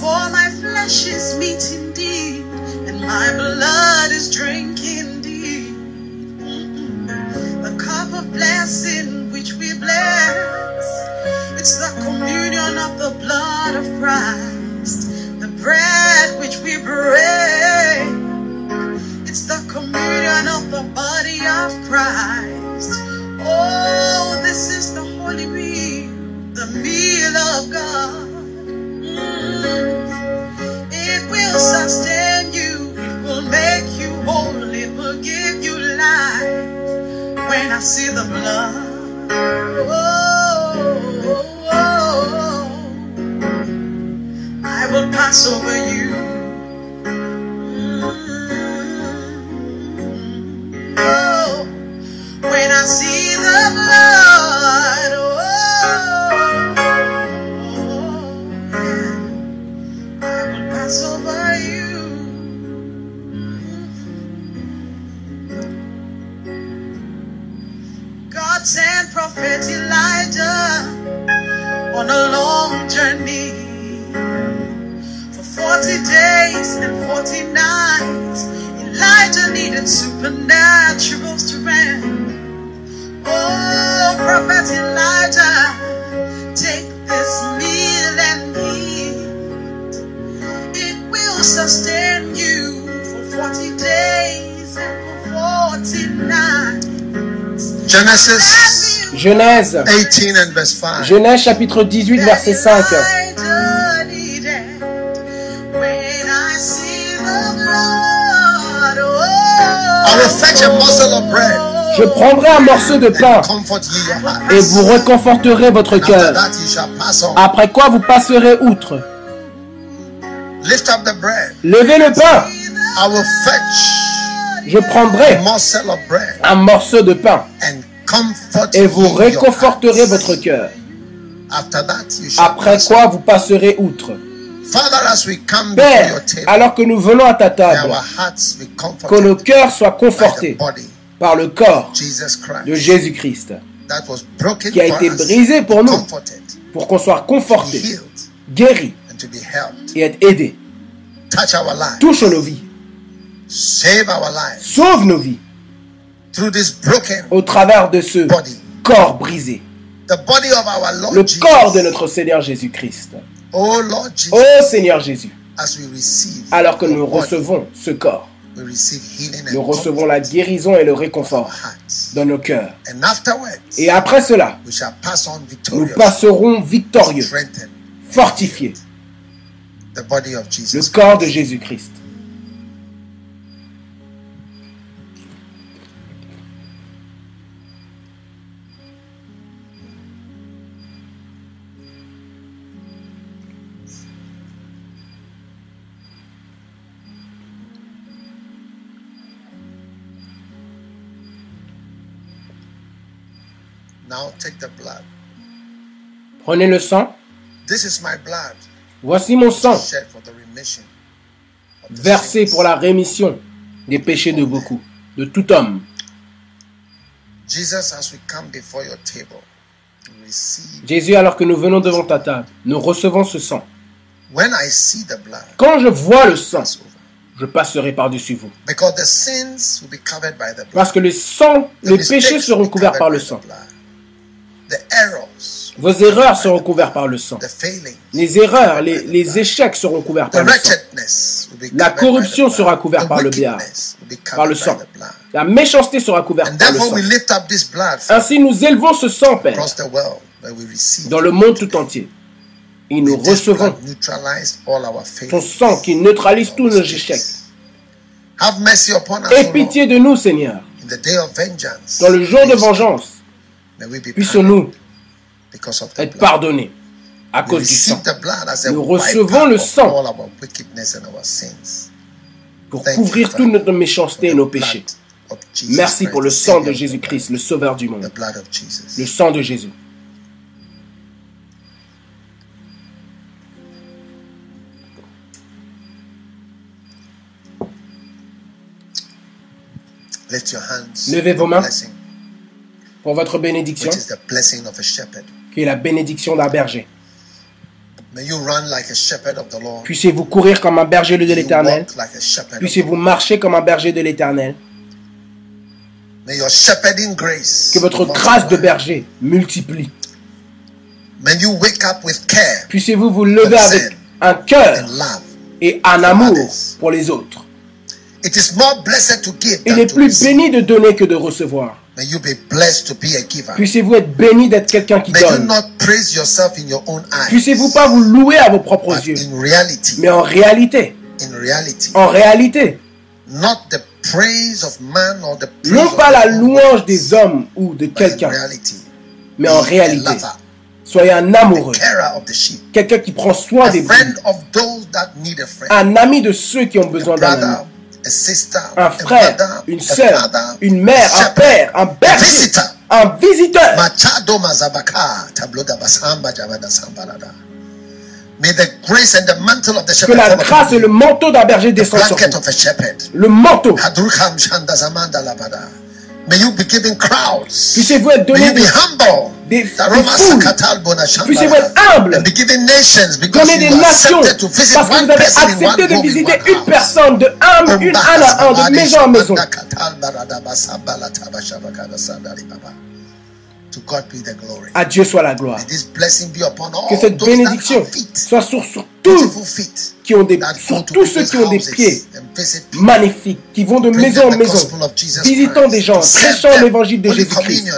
For my flesh is meat indeed, and my blood is drink indeed. The cup of blessing which we bless, it's the communion of the blood of Christ. The bread which we break, it's the communion of the body of Christ. Oh, this is the holy meal of God. It will sustain you, it will make you whole, it will give you life. When I see the blood, oh, oh, oh, I will pass over you. Oh, when I see the blood. Prophet Elijah on a long journey for 40 days and 40 nights. Elijah needed supernatural strength. Oh, Prophet Elijah, take this meal and eat. It will sustain you for 40 days and for 40 nights. Genesis Genèse 18 and verse 5. Genèse chapitre 18 verset 5. Je prendrai un morceau de pain et vous réconforterez votre cœur. Après quoi vous passerez outre. Levez le pain. Je prendrai un morceau de pain et vous réconforterez votre cœur. Après quoi vous passerez outre. Père, alors que nous venons à ta table, que nos cœurs soient confortés par le corps de Jésus-Christ, qui a été brisé pour nous, pour qu'on soit conforté, guéri et être aidé. Touche nos vies. Sauve nos vies au travers de ce corps brisé. Le corps de notre Seigneur Jésus-Christ. Oh Seigneur Jésus, alors que nous recevons ce corps, nous recevons la guérison et le réconfort dans nos cœurs. Et après cela, nous passerons victorieux, fortifiés, le corps de Jésus-Christ. Prenez le sang. Voici mon sang, versé pour la rémission des péchés de beaucoup, de tout homme. Jésus, alors que nous venons devant ta table, nous recevons ce sang. Quand je vois le sang, je passerai par-dessus vous. Parce que le sang, les péchés seront couverts par le sang. Vos erreurs seront couvertes par le sang. Les erreurs, les, échecs seront couverts par le sang. La corruption sera couverte par le bien, par le sang. La méchanceté sera couverte par le sang. Ainsi, nous élevons ce sang, Père, dans le monde tout entier. Et nous recevons ton sang qui neutralise tous nos échecs. Aie pitié de nous, Seigneur. Dans le jour de vengeance, puissions-nous être pardonnés à cause du sang. Nous recevons le sang pour couvrir toute notre méchanceté et nos péchés. Merci pour le sang de Jésus-Christ, le Sauveur du monde. Le sang de Jésus. Levez vos mains pour votre bénédiction, qui est la bénédiction d'un berger. Puissiez-vous courir comme un berger de l'Éternel. Puissiez-vous marcher comme un berger de l'Éternel. Que votre grâce de berger multiplie. Puissiez-vous vous lever avec un cœur et un amour pour les autres. Il est plus béni de donner que de recevoir. Puissiez-vous être béni d'être quelqu'un qui donne. Puissiez-vous pas vous louer à vos propres yeux. Mais en réalité. En réalité. Non pas la louange des hommes ou de quelqu'un. Mais en réalité. Soyez un amoureux. Quelqu'un qui prend soin des brebis. Un ami de ceux qui ont besoin d'un ami un frère, une sœur, une mère, un père, un berger, un visiteur. Que la grâce et le manteau d'un berger descendent sur vous. Le manteau. Puissiez-vous être donné des, des, des foules. Puissiez-vous être humble. Donner des nations. Parce que vous avez accepté de visiter une personne de âme, une âme à un, de maison en maison. À Dieu soit la gloire. Que cette bénédiction soit sur, sur tous qui ont des, sur tous ceux qui ont des pieds magnifiques, qui vont de maison en maison, visitant des gens, prêchant l'évangile de Jésus-Christ,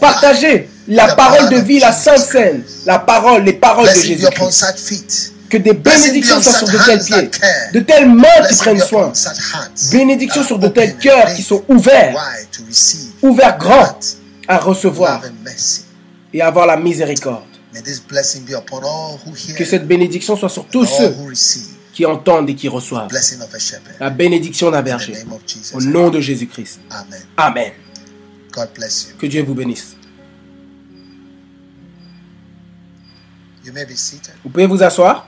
partager la parole de vie, la sainte scène, la parole, les paroles de Jésus-Christ. Que des bénédictions soient sur de tels pieds, de telles mains qui prennent soin. Bénédictions sur de tels cœurs qui sont ouverts, ouverts grands à recevoir et avoir la miséricorde. Que cette bénédiction soit sur tous ceux qui entendent et qui reçoivent. La bénédiction d'un berger. Au nom de Jésus-Christ. Amen. Que Dieu vous bénisse. Vous pouvez vous asseoir.